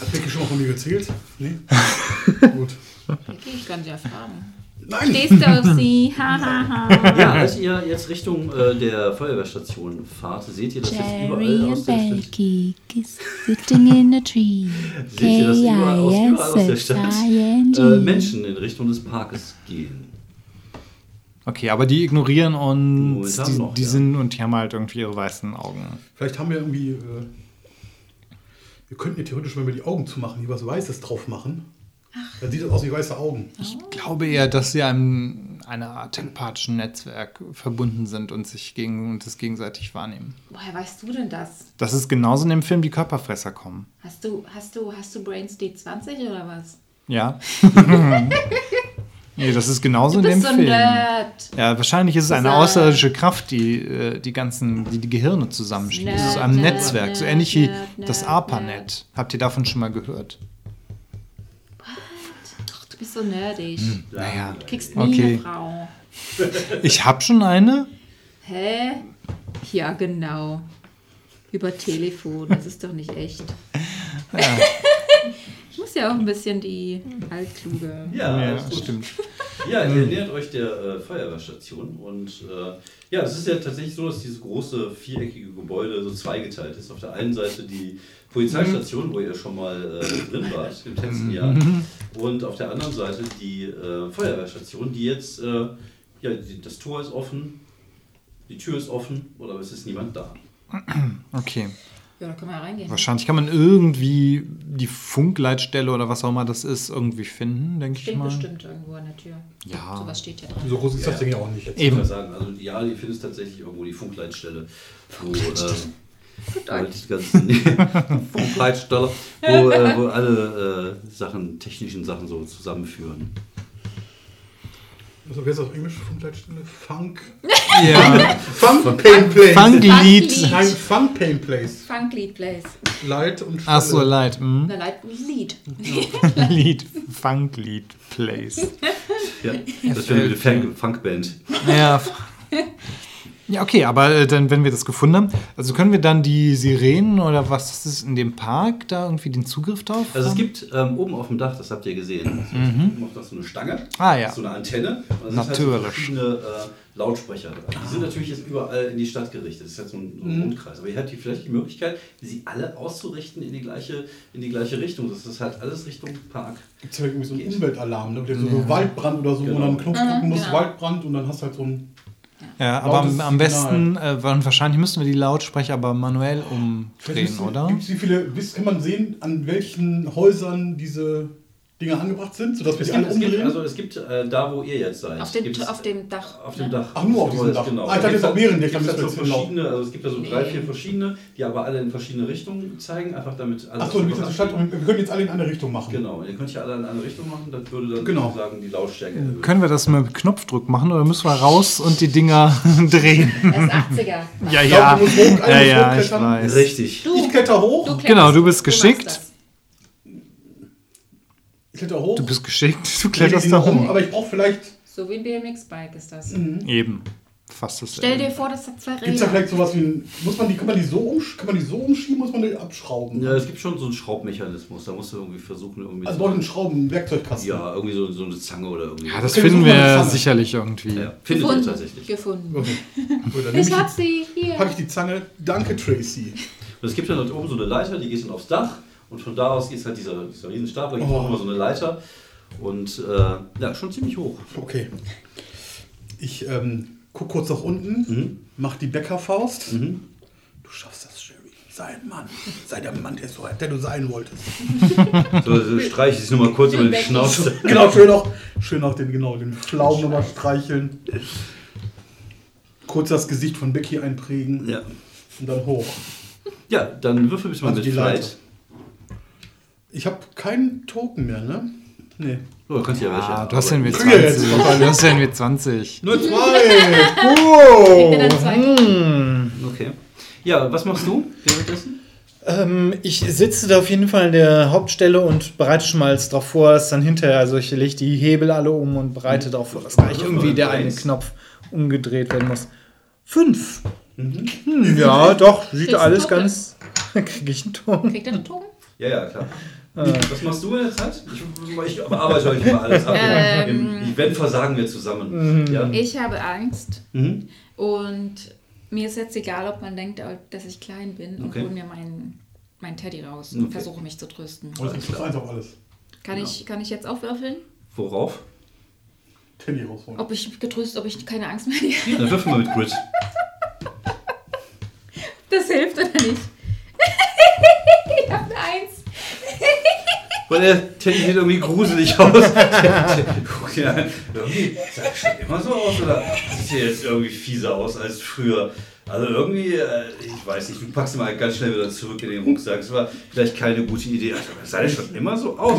Hat Becky schon mal von mir erzählt? Nee? Gut. Okay, ich kann sie ja fragen. Nein! Stehst du auf sie? Ha, ha, ha. Ja, als ihr jetzt Richtung äh, der Feuerwehrstation fahrt, seht ihr, dass jetzt überall Jerry aus and der Stadt, Becky kiss sitting in a tree. seht ihr, dass überall aus, überall aus der Stadt äh. Menschen in Richtung des Parkes gehen. Okay, aber die ignorieren uns. Die, noch, die ja. sind und die haben halt irgendwie ihre weißen Augen. Vielleicht haben wir irgendwie. Äh, wir könnten ja theoretisch, wenn wir die Augen zumachen, hier was Weißes drauf machen. Dann sieht das aus wie weiße Augen. Ich glaube eher, dass sie einem einer Art telepathischen Netzwerk verbunden sind und sich gegen und das gegenseitig wahrnehmen. Woher weißt du denn das? Das ist genauso in dem Film die Körperfresser kommen. Hast du, hast du, hast du Brains D20 oder was? Ja. nee, das ist genauso Du in dem so Film. Nerd. Ja, wahrscheinlich ist es eine außerirdische Kraft, die äh, die ganzen, die die Gehirne zusammenschließt. Es ist ein Nerd, Netzwerk, so Nerd, ähnlich wie Nerd, das Nerd, ARPANET. Habt ihr davon schon mal gehört? So nerdig. Naja, Du kriegst nie Okay. eine Frau. ich habe schon eine. Hä? Ja, genau. Über Telefon. Das ist doch nicht echt. Ich muss ja auch ein bisschen die Altkluge. Ja, Ja, gut. stimmt. Ja, ihr nähert euch der äh, Feuerwehrstation und äh, ja, es ist ja tatsächlich so, dass dieses große viereckige Gebäude so zweigeteilt ist. Auf der einen Seite die Polizeistation, wo ihr schon mal äh, drin wart im letzten Jahr, und auf der anderen Seite die äh, Feuerwehrstation, die jetzt, äh, ja, die, das Tor ist offen, die Tür ist offen, oder es ist niemand da. Okay. Ja, da können wir ja reingehen. Wahrscheinlich kann man irgendwie die Funkleitstelle oder was auch immer das ist, irgendwie finden, denke ich Steht mal. bestimmt irgendwo an der Tür. Ja. Sowas steht ja dran. So groß ist das Ding ja auch nicht jetzt. Ich Eben. sagen, also ja, ihr findet tatsächlich irgendwo die Funkleitstelle, wo, äh, halt die ganzen Funkleitstelle, wo, äh, wo alle äh, Sachen, technischen Sachen so zusammenführen. Also, wer ist auf Englisch? Funkleitstelle? Funk. Ja. Funk Pain Place. Funklied. Nein, Funk Pain Place. Funklied Place. Light und Ach so, Stelle. leid. Hm? Na, Leit- Lied. Lied. Funklied Place. Ja, das wäre eine Funk Funkband. Ja. Ja, okay, aber äh, dann, wenn wir das gefunden haben, also können wir dann die Sirenen oder was ist in dem Park da irgendwie den Zugriff drauf? Also es haben? gibt ähm, oben auf dem Dach, das habt ihr gesehen, oben auf das so eine Stange, Ah, ja. so eine Antenne. Und da sind halt so Natürlich. verschiedene äh, Lautsprecher dran. Die sind natürlich jetzt überall in die Stadt gerichtet. Das ist halt so ein, so ein Rundkreis. Aber ihr habt hier vielleicht die Möglichkeit, sie alle auszurichten in die gleiche, in die gleiche Richtung. Das ist halt alles Richtung Park. Gibt es ja irgendwie so einen Geht. Umweltalarm, ne? Der so, so Waldbrand oder so, wo Genau. man einen Knopf drücken muss, genau. Waldbrand und dann hast du halt so ein. Ja, aber am, am besten, äh, wahrscheinlich müssen wir die Lautsprecher aber manuell umdrehen, oder? Gibt es wie viele, kann man sehen, an welchen Häusern diese Dinger angebracht sind, sodass wir Es die gibt, alle es gibt, umdrehen? also es gibt äh, da, wo ihr jetzt seid. Auf dem, gibt es, auf dem Dach. Auf dem ne? Dach. Ach, nur auf diesem. Dach. Genau. Ah, ich dachte, jetzt auf mehreren Dächern so verschiedene, also es gibt da so drei, Nee. vier verschiedene, die aber alle in verschiedene Richtungen zeigen, einfach damit alle. Achso, wir können jetzt alle in eine Richtung machen. Genau, ihr könnt ja alle in eine Richtung machen, das würde dann Genau. sozusagen die Lautstärke erhöhen. Können wir das mit Knopfdruck machen oder müssen wir raus und die Dinger drehen? Das ist 80er. Ja, Ich glaub, ja. du musst hoch, Ja, ja, ich weiß. Richtig. Du, Ich kletter hoch, du. Genau, du bist geschickt. Kletter hoch. Du bist geschickt, du kletterst da um, rum. aber ich brauche vielleicht. So wie ein BMX-Bike ist das. Eben. Fast das Stell dir vor, das hat zwei Gibt es da Räder. vielleicht sowas wie ein. Muss man die, kann, man die so umsch kann man die so umschieben, muss man die abschrauben? Ja, es gibt schon so einen Schraubmechanismus. Da musst du irgendwie versuchen, irgendwie. Also so- braucht einen Schrauben, einen Werkzeugkasten. ja, irgendwie so, so eine Zange oder irgendwie. Ja, das Okay, finden wir sicherlich irgendwie. ja, findet ihr Gefunden. tatsächlich. Gefunden. Okay. Gut, Ich ich, hab sie hier. pack ich die Zange. Danke, Tracy. Und es gibt dann dort oben so eine Leiter, die geht dann aufs Dach und von da aus ist halt dieser, dieser Riesenstapler, gibt Oh. auch immer so eine Leiter und äh, ja, schon ziemlich hoch. Okay. Ich ähm, guck kurz nach unten, Mhm. mach die Bäckerfaust. Mhm. Du schaffst das, Sherry. Sei ein Mann. Sei der Mann, der, so, der du sein wolltest. So, so streiche ich es nur mal kurz über den Becky. Schnauz. genau, schön auch, schön auch den, genau, den Pflaumen nochmal streicheln. Kurz das Gesicht von Becky einprägen Ja. und dann hoch. ja, dann würfel bitte mal Also mit die Leiter. Flight. Ich habe keinen Token mehr, ne? Nee. Du kannst ja welche. Ah, du hast ja mit Krieg ich jetzt 20. Du hast ja mit 20. Nur zwei! Kriegt er dann zwei? Okay. Ja, was machst du währenddessen? Ähm, ich sitze da auf jeden Fall an der Hauptstelle und bereite schon mal darauf vor, dass dann hinterher, also ich lege die Hebel alle um und bereite darauf vor, dass gleich irgendwie der eine. Knopf umgedreht werden muss. Fünf. Mhm. Hm, ja, doch, sieht alles ganz. Krieg ich einen Ton? Kriegt er einen Token? Ja, ja, klar. Was machst du in der Zeit? Ich, ich bearbeite euch mal alles ab. Ähm. Im Event versagen wir zusammen. Ja. Ich habe Angst Mhm. und mir ist jetzt egal, ob man denkt, dass ich klein bin und Okay. hole mir meinen mein Teddy raus und Okay. versuche mich zu trösten. Und das ist eins auf alles. Kann, ich, kann ich jetzt aufwürfeln? Worauf? Teddy rausholen. Ob ich getröstet, ob ich keine Angst mehr habe? Dann würfeln wir mit Grid. Das hilft oder nicht? ich habe eine Eins. Weil der Teddy sieht irgendwie gruselig aus. Guck an. Irgendwie sah er schon immer so aus oder sieht er jetzt irgendwie fieser aus als früher? Also irgendwie, äh, ich weiß nicht, du packst ihn mal ganz schnell wieder zurück in den Rucksack. Das war vielleicht keine gute Idee. Also, sah der schon immer so aus?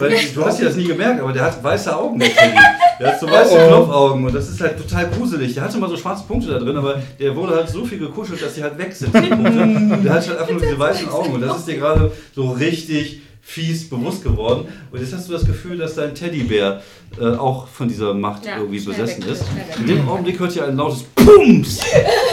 Weil, du hast ja das nie gemerkt, aber der hat weiße Augen, der Teddy. Der hat so weiße Knopfaugen und das ist halt total gruselig. Der hatte mal so schwarze Punkte da drin, aber der wurde halt so viel gekuschelt, dass die halt weg sind. Der hat halt einfach nur diese weißen Augen und das ist dir gerade so richtig fies bewusst geworden. Und jetzt hast du das Gefühl, dass dein Teddybär äh, auch von dieser Macht Ja, irgendwie besessen weg, ist. In dem Augenblick hört ihr ein lautes Pums,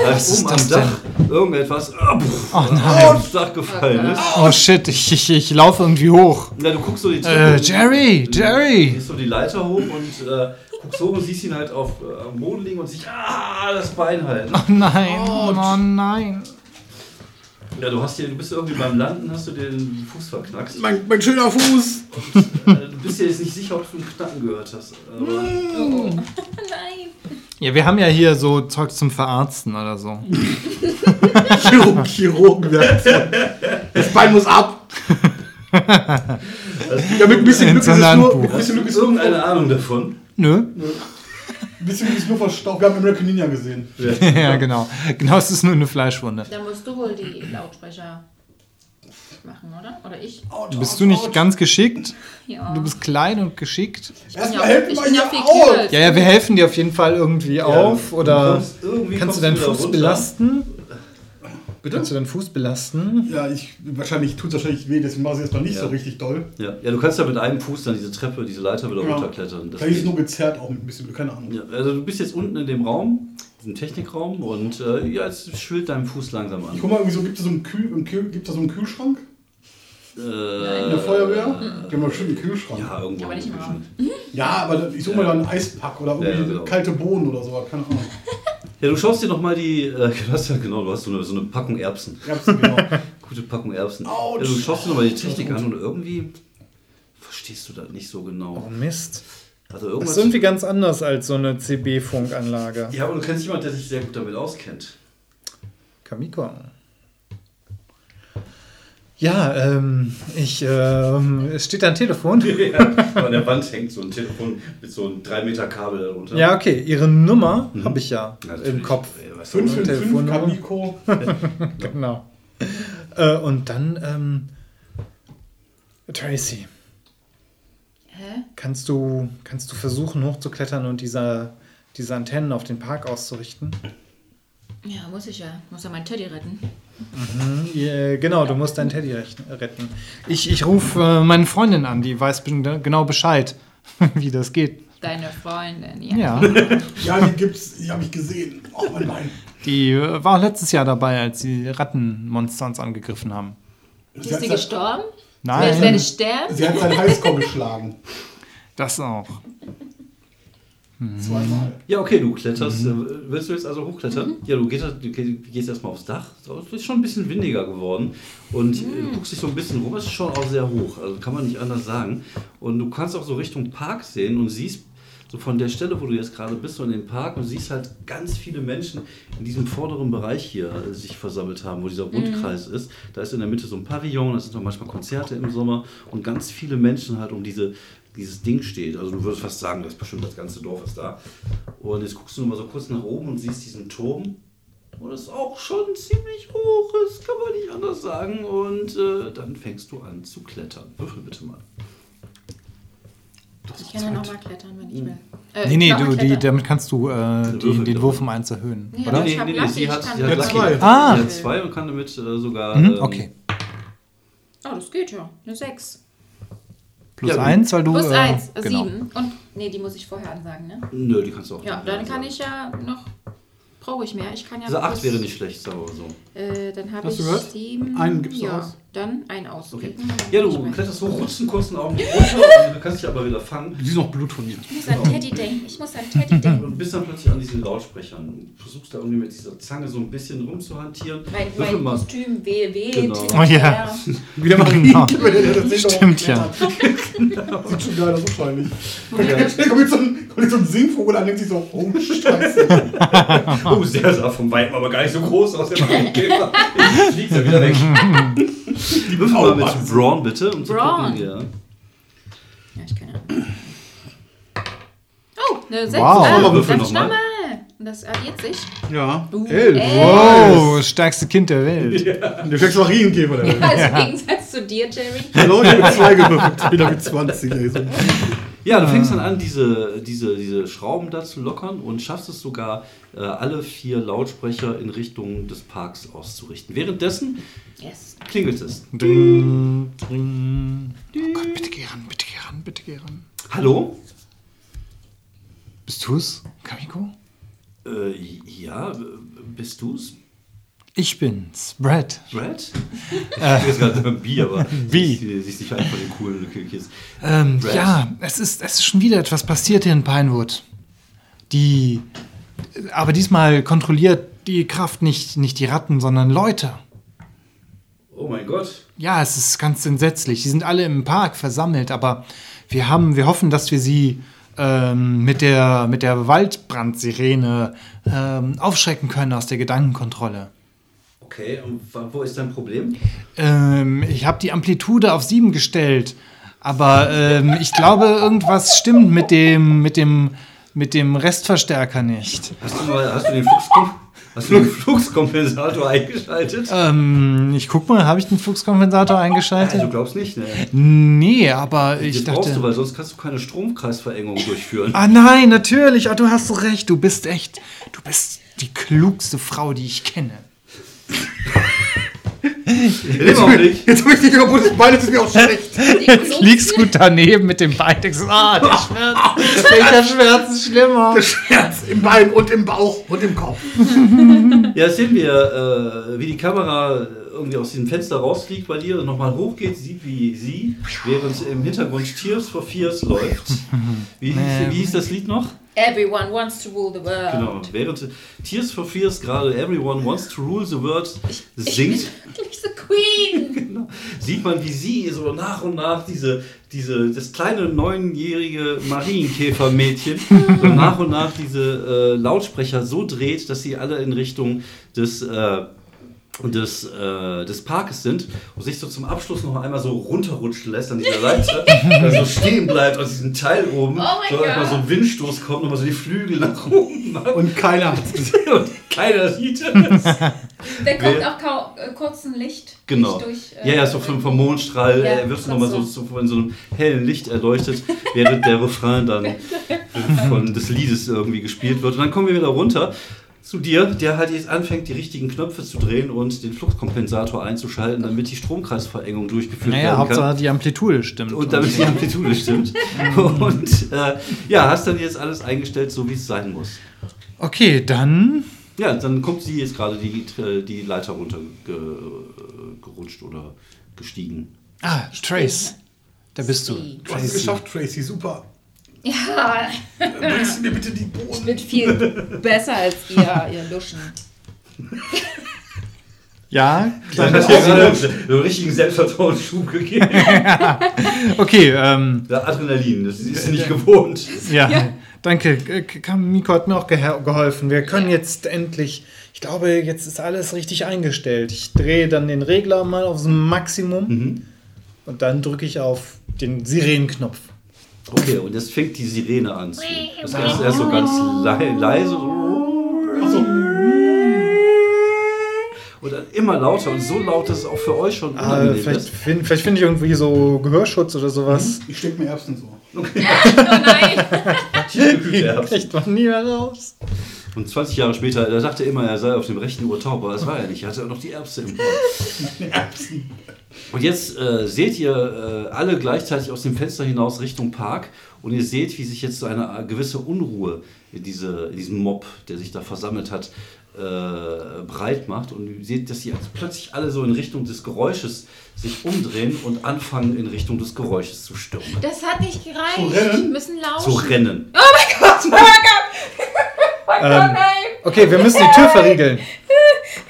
als ist oben am Dach irgendetwas äh, pff, Oh nein. aufs Dach gefallen ist. Oh shit, ich, ich, ich laufe irgendwie hoch. Ja, du guckst so die Äh, Jerry, Jerry. Gehst so die Leiter hoch und äh, guckst hoch und siehst ihn halt auf, äh, am Boden liegen und sich ah, das Bein halten. Oh nein, oh nein. Ja, du hast hier, du bist irgendwie beim Landen, hast du dir den Fuß verknackst. Mein, mein schöner Fuß. Äh, du bist dir jetzt nicht sicher, ob du einen Knacken gehört hast. Aber Oh. Nein. Ja, wir haben ja hier so Zeug zum Verarzten oder so. Chirurg, Chirurgenwerkzeug. Das Bein muss ab. ja, mit ein bisschen Glück ist es nur, mit ein bisschen Glück ist irgendeine Ahnung davon. Nö. ein bisschen ist nur verstaucht. Wir haben American Ninja gesehen. Ja, genau. Genau, es ist nur eine Fleischwunde. Dann musst du wohl die Lautsprecher machen, oder? Oder ich? Bist du nicht ganz geschickt? Ja. Du bist klein und geschickt. ich bin Erstmal ja, helfen wir ja als Ja, ja, wir helfen dir auf jeden Fall irgendwie auf. du Oder Kannst kommst du deinen Fuß runter. belasten? Bitte? Kannst du deinen Fuß belasten? Ja, ich, wahrscheinlich tut es wahrscheinlich weh, deswegen mache ich es erstmal nicht Ja. so richtig doll. Ja. ja, du kannst ja mit einem Fuß dann diese Treppe, diese Leiter wieder Ja. runterklettern. Das Vielleicht ist nur gezerrt auch mit ein bisschen keine Ahnung. ja, also du bist jetzt unten in dem Raum, diesem Technikraum und äh, ja, jetzt schwillt dein Fuß langsam Ich an. guck mal, irgendwie so, gibt es so einen, Kühl, einen Kühl, da so einen Kühlschrank Äh, in der Feuerwehr? Die haben doch bestimmt einen Kühlschrank. Ja, ja, irgendwo. Aber nicht im Raum. aber ich suche mal da einen Eispack oder irgendwie Ja, ja, genau. kalte Bohnen oder so, keine Ahnung. Ja, du schaust dir noch mal die, äh, du hast ja genau, du hast so eine, so eine Packung Erbsen. Erbsen, genau. Gute Packung Erbsen. Autsch. Ja, du schaust dir noch mal die Technik an und irgendwie verstehst du das nicht so genau. Oh Mist. Also Das irgendwas. ist irgendwie ganz anders als so eine CB-Funkanlage. ja, aber du kennst jemanden, der sich sehr gut damit auskennt. Kamiko. Ja, ähm, ich, ähm, es steht da ein Telefon. ja, an der Wand hängt so ein Telefon mit so einem 3 Meter Kabel darunter. Ja, okay, ihre Nummer habe ich ja, Ja, im natürlich. Kopf. Ja, weißt du, 555 Telefonnummer. Kamiko. Genau. Äh, und dann, ähm, Tracy, Hä? kannst du, kannst du versuchen hochzuklettern und diese, diese Antennen auf den Park auszurichten? Ja, muss ich ja. Muss ja meinen Teddy retten. Ja, genau, du musst deinen Teddy rech- retten. Ich, ich rufe äh, meine Freundin an, die weiß be- genau Bescheid, wie das geht. Deine Freundin, ja. Ja, Ja, die gibt's, die habe ich gesehen. Oh mein Bein. die äh, war letztes Jahr dabei, als die Rattenmonster uns angegriffen haben. Ist sie gestorben? Nein, Wer sterben? Sie hat seinen Highscore geschlagen. das auch. Zweimal. Ja, okay, du kletterst. Äh, willst du jetzt also hochklettern? Ja, du gehst, du gehst erstmal aufs Dach. Es ist schon ein bisschen windiger geworden. Und äh, du guckst dich so ein bisschen rum. Es ist schon auch sehr hoch. Also kann man nicht anders sagen. Und du kannst auch so Richtung Park sehen und siehst so von der Stelle, wo du jetzt gerade bist, so in den Park und siehst halt ganz viele Menschen in diesem vorderen Bereich hier äh, sich versammelt haben, wo dieser Rundkreis ist. Da ist in der Mitte so ein Pavillon, da sind noch manchmal Konzerte im Sommer und ganz viele Menschen halt um diese, dieses Ding steht. Also du würdest fast sagen, das ist bestimmt das ganze Dorf ist da. Und jetzt guckst du nur mal so kurz nach oben und siehst diesen Turm. Und das ist auch schon ziemlich hoch ist, kann man nicht anders sagen. Und äh, dann fängst du an zu klettern. Würfel bitte mal. Ich kann ja nochmal klettern, wenn ich will. Äh, Nee, nee, mal du, die, damit kannst du äh, die, den ja. Wurf um eins erhöhen, Ja, oder? aber ich hab Lucky, sie hat, kann sie hat zwei. Ah. Sie hat zwei und kann damit äh, sogar. Mhm, ähm, okay. Oh, das geht ja. Eine 6. Plus Ja, eins, weil du. Plus äh, 1, genau. 7. Und, nee, die muss ich vorher ansagen, ne? Nö, die kannst du auch. Ja, dann sagen. kann ich ja noch. Brauche ich mehr. Ich kann ja. Also noch 8 bis- wäre nicht schlecht, mal so. Äh, dann habe ich du gehört? 7. Einen gibst du ja, aus. Dann ein aus. Okay. Ja, du kletterst hoch, rutschst einen kurzen Augenblick runter, du kannst dich aber wieder fangen. Die ist noch Blut von mir. Ich muss an Teddy denken. Ich muss an Teddy denken. Und bist dann plötzlich an diesen Lautsprechern. Du versuchst da irgendwie mit dieser Zange so ein bisschen rumzuhantieren. Mein, mein mal. Kostüm weht. weht Genau. Oh und ja. Wieder mal Genau. das Stimmt, ja. Sieht schon geil aus, wahrscheinlich. Da kommt jetzt so ein, kommt jetzt so ein Singvogel an, denkt sich so, oh Scheiße. Oh, der sah vom Weiten aber gar nicht so groß aus, der Marienkäfer. Ich fliegt ja wieder weg. Die Würfel mal Oh, mit Mann. Brawn bitte. Um zu Brawn. gucken, ja. Ja, ich kann ja. Oh, eine 6. Wow. Ah, Würfel noch mal. nochmal. Und das addiert sich. Ja, Uh, elf. elf. Wow, das stärkste Kind der Welt. Der schlägst Marienkäfer. Der Also im Gegensatz zu dir, Jerry. Hallo, ich habe zwei gewürfelt. Wieder mit 20. Ey. Ja, du fängst dann an, diese, diese, diese Schrauben da zu lockern und schaffst es sogar, äh, alle vier Lautsprecher in Richtung des Parks auszurichten. Währenddessen Yes. klingelt es. Ding, ding. Oh Gott, bitte geh ran, bitte geh ran, bitte geh ran. Hallo? Bist du's, Kamiko? Äh, ja, bist du's? Ich bin's, Brad. Brad? Ich bin jetzt gerade beim B, aber B. sie ist sicher einfach den coolen Kids. Ähm, ja, es ist, es ist schon wieder etwas passiert hier in Pinewood. Die, aber diesmal kontrolliert die Kraft nicht, nicht die Ratten, sondern Leute. Oh mein Gott. Ja, es ist ganz entsetzlich. Sie sind alle im Park versammelt, aber wir haben, wir hoffen, dass wir sie ähm, mit der, mit der Waldbrandsirene ähm, aufschrecken können aus der Gedankenkontrolle. Okay, und wo ist dein Problem? Ähm, ich habe die Amplitude auf 7 gestellt, aber ähm, ich glaube, irgendwas stimmt mit dem, mit dem, mit dem Restverstärker nicht. Hast du mal, hast du den Fluxkom hast du den Fluxkompensator eingeschaltet? Ähm, ich guck mal, habe ich den Fluxkompensator Also, du eingeschaltet? glaubst nicht, ne? Nee, aber ich das brauchst du, dachte. weil sonst kannst du keine Stromkreisverengung durchführen. Ah nein, natürlich. Ah, du hast so recht. Du bist echt. Du bist die klugste Frau, die ich kenne. Jetzt habe ich nicht kaputt, das Bein ist mir auch schlecht. Jetzt liegst du daneben mit dem Bein. Denkst, ah, der Schmerz. Welcher Schmerz ist schlimmer? Der Schmerz im Bein und im Bauch und im Kopf. Ja, sehen wir, äh, wie die Kamera irgendwie aus diesem Fenster rausfliegt bei dir und nochmal hochgeht, sieht wie sie, während im Hintergrund Tears for Fears läuft. Wie, hieß, wie hieß das Lied noch? Everyone wants to rule the world. Genau, während Tears for Fears gerade Everyone Wants to Rule the World singt, Ich bin wirklich the Queen. genau, sieht man, wie sie so nach und nach diese, diese, das kleine neunjährige Marienkäfermädchen so nach und nach diese äh, Lautsprecher so dreht, dass sie alle in Richtung des äh, des, äh, des Parkes sind und sich so zum Abschluss noch einmal so runterrutschen lässt an dieser Leiter, also stehen bleibt aus diesem Teil oben, Oh so einmal Gott. so ein Windstoß kommt, nochmal so die Flügel nach oben macht Und keiner hat es gesehen. und keiner sieht es. Der kommt Wer- auch äh, kurz ein Licht. Genau. Licht durch, äh, Ja, ja, so vom, vom Mondstrahl Ja, äh, wird es ach nochmal so, so. so von so einem hellen Licht erleuchtet, während der Refrain dann von des Liedes irgendwie gespielt wird. Und dann kommen wir wieder runter zu dir, der halt jetzt anfängt, die richtigen Knöpfe zu drehen und den Fluxkompensator einzuschalten, damit die Stromkreisverengung durchgeführt Naja, werden kann. Hauptsache die Amplitude stimmt. Und damit die Amplitude stimmt. Und äh, ja, hast dann jetzt alles eingestellt, so wie es sein muss. Okay, dann. Ja, dann kommt sie jetzt gerade die, die Leiter runtergerutscht oder gestiegen. Ah, Trace. Da bist du. Du hast es geschafft, Tracy, super. Ja, Bringst du mir bitte die Bohnen? ich bin viel besser als ihr, ihr Luschen. Ja, Dann hat dir gerade einen richtigen Selbstvertrauensschub gegeben. Okay, ähm, Der Adrenalin, das ist sie nicht gewohnt. ja, danke. Äh, Kam- Miko hat mir auch geholfen. Wir können jetzt endlich. Ich glaube, jetzt ist alles richtig eingestellt. Ich drehe dann den Regler mal aufs Maximum und dann drücke ich auf den Sirenenknopf. Okay, und jetzt fängt die Sirene an zu. Das heißt erst so ganz lei leise. So. Und dann immer lauter und so laut, dass es auch für euch schon Ah, unangenehm vielleicht ist. finde vielleicht find ich irgendwie so Gehörschutz oder sowas. Ich steck mir Erbsen so. Oh nein! Tiefgekühlte Erbsen. Kriegt man nie mehr raus. Und 20 Jahre später, er dachte immer, er sei auf dem rechten Ohr taub, aber das war er nicht. Er hatte auch noch die Erbse im Ohr. Erbsen. Und jetzt äh, seht ihr äh, alle gleichzeitig aus dem Fenster hinaus Richtung Park und ihr seht, wie sich jetzt so eine gewisse Unruhe in, diese, in diesem Mob, der sich da versammelt hat, äh, breit macht. Und ihr seht, dass sie jetzt plötzlich alle so in Richtung des Geräusches sich umdrehen und anfangen, in Richtung des Geräusches zu stürmen. Das hat nicht gereicht. Zu rennen? Wir müssen lauschen. Zu rennen. Oh mein Gott, oh mein Gott! Gott, nein! Okay, wir müssen die Tür verriegeln.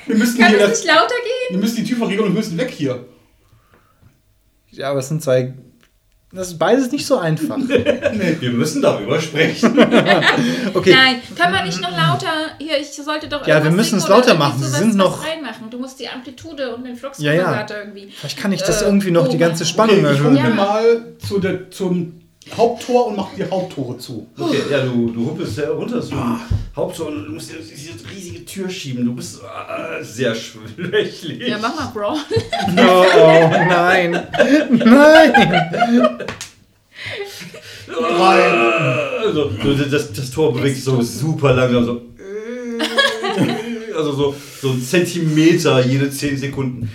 Wir müssen Kann hier es nicht lauter gehen? Wir müssen die Tür verriegeln und wir müssen weg hier. Ja, aber es sind zwei. Das ist beides nicht so einfach. Wir müssen darüber sprechen. Okay. Nein, kann man nicht noch lauter. Hier, ich sollte doch. Ja, wir müssen es lauter machen. Sie sind noch- reinmachen. Du musst die Amplitude und den Ja, Fluxkompensator ja. irgendwie. Vielleicht kann ich das Äh, irgendwie noch oh die ganze Spannung Okay, ich erhöhen. humpel Ja. mal zu der, zum Haupttor und mach die Haupttore zu. Okay, ja, du, du humpelst ja runter zum Haupttor und du musst ja diese riesige Tür schieben. Du bist äh, sehr schwächlich. Ja, mach mal, Bro. Oh, oh nein. Nein. Also, so das, das Tor bewegt sich so super langsam. So. Also so, so ein Zentimeter jede 10 Sekunden.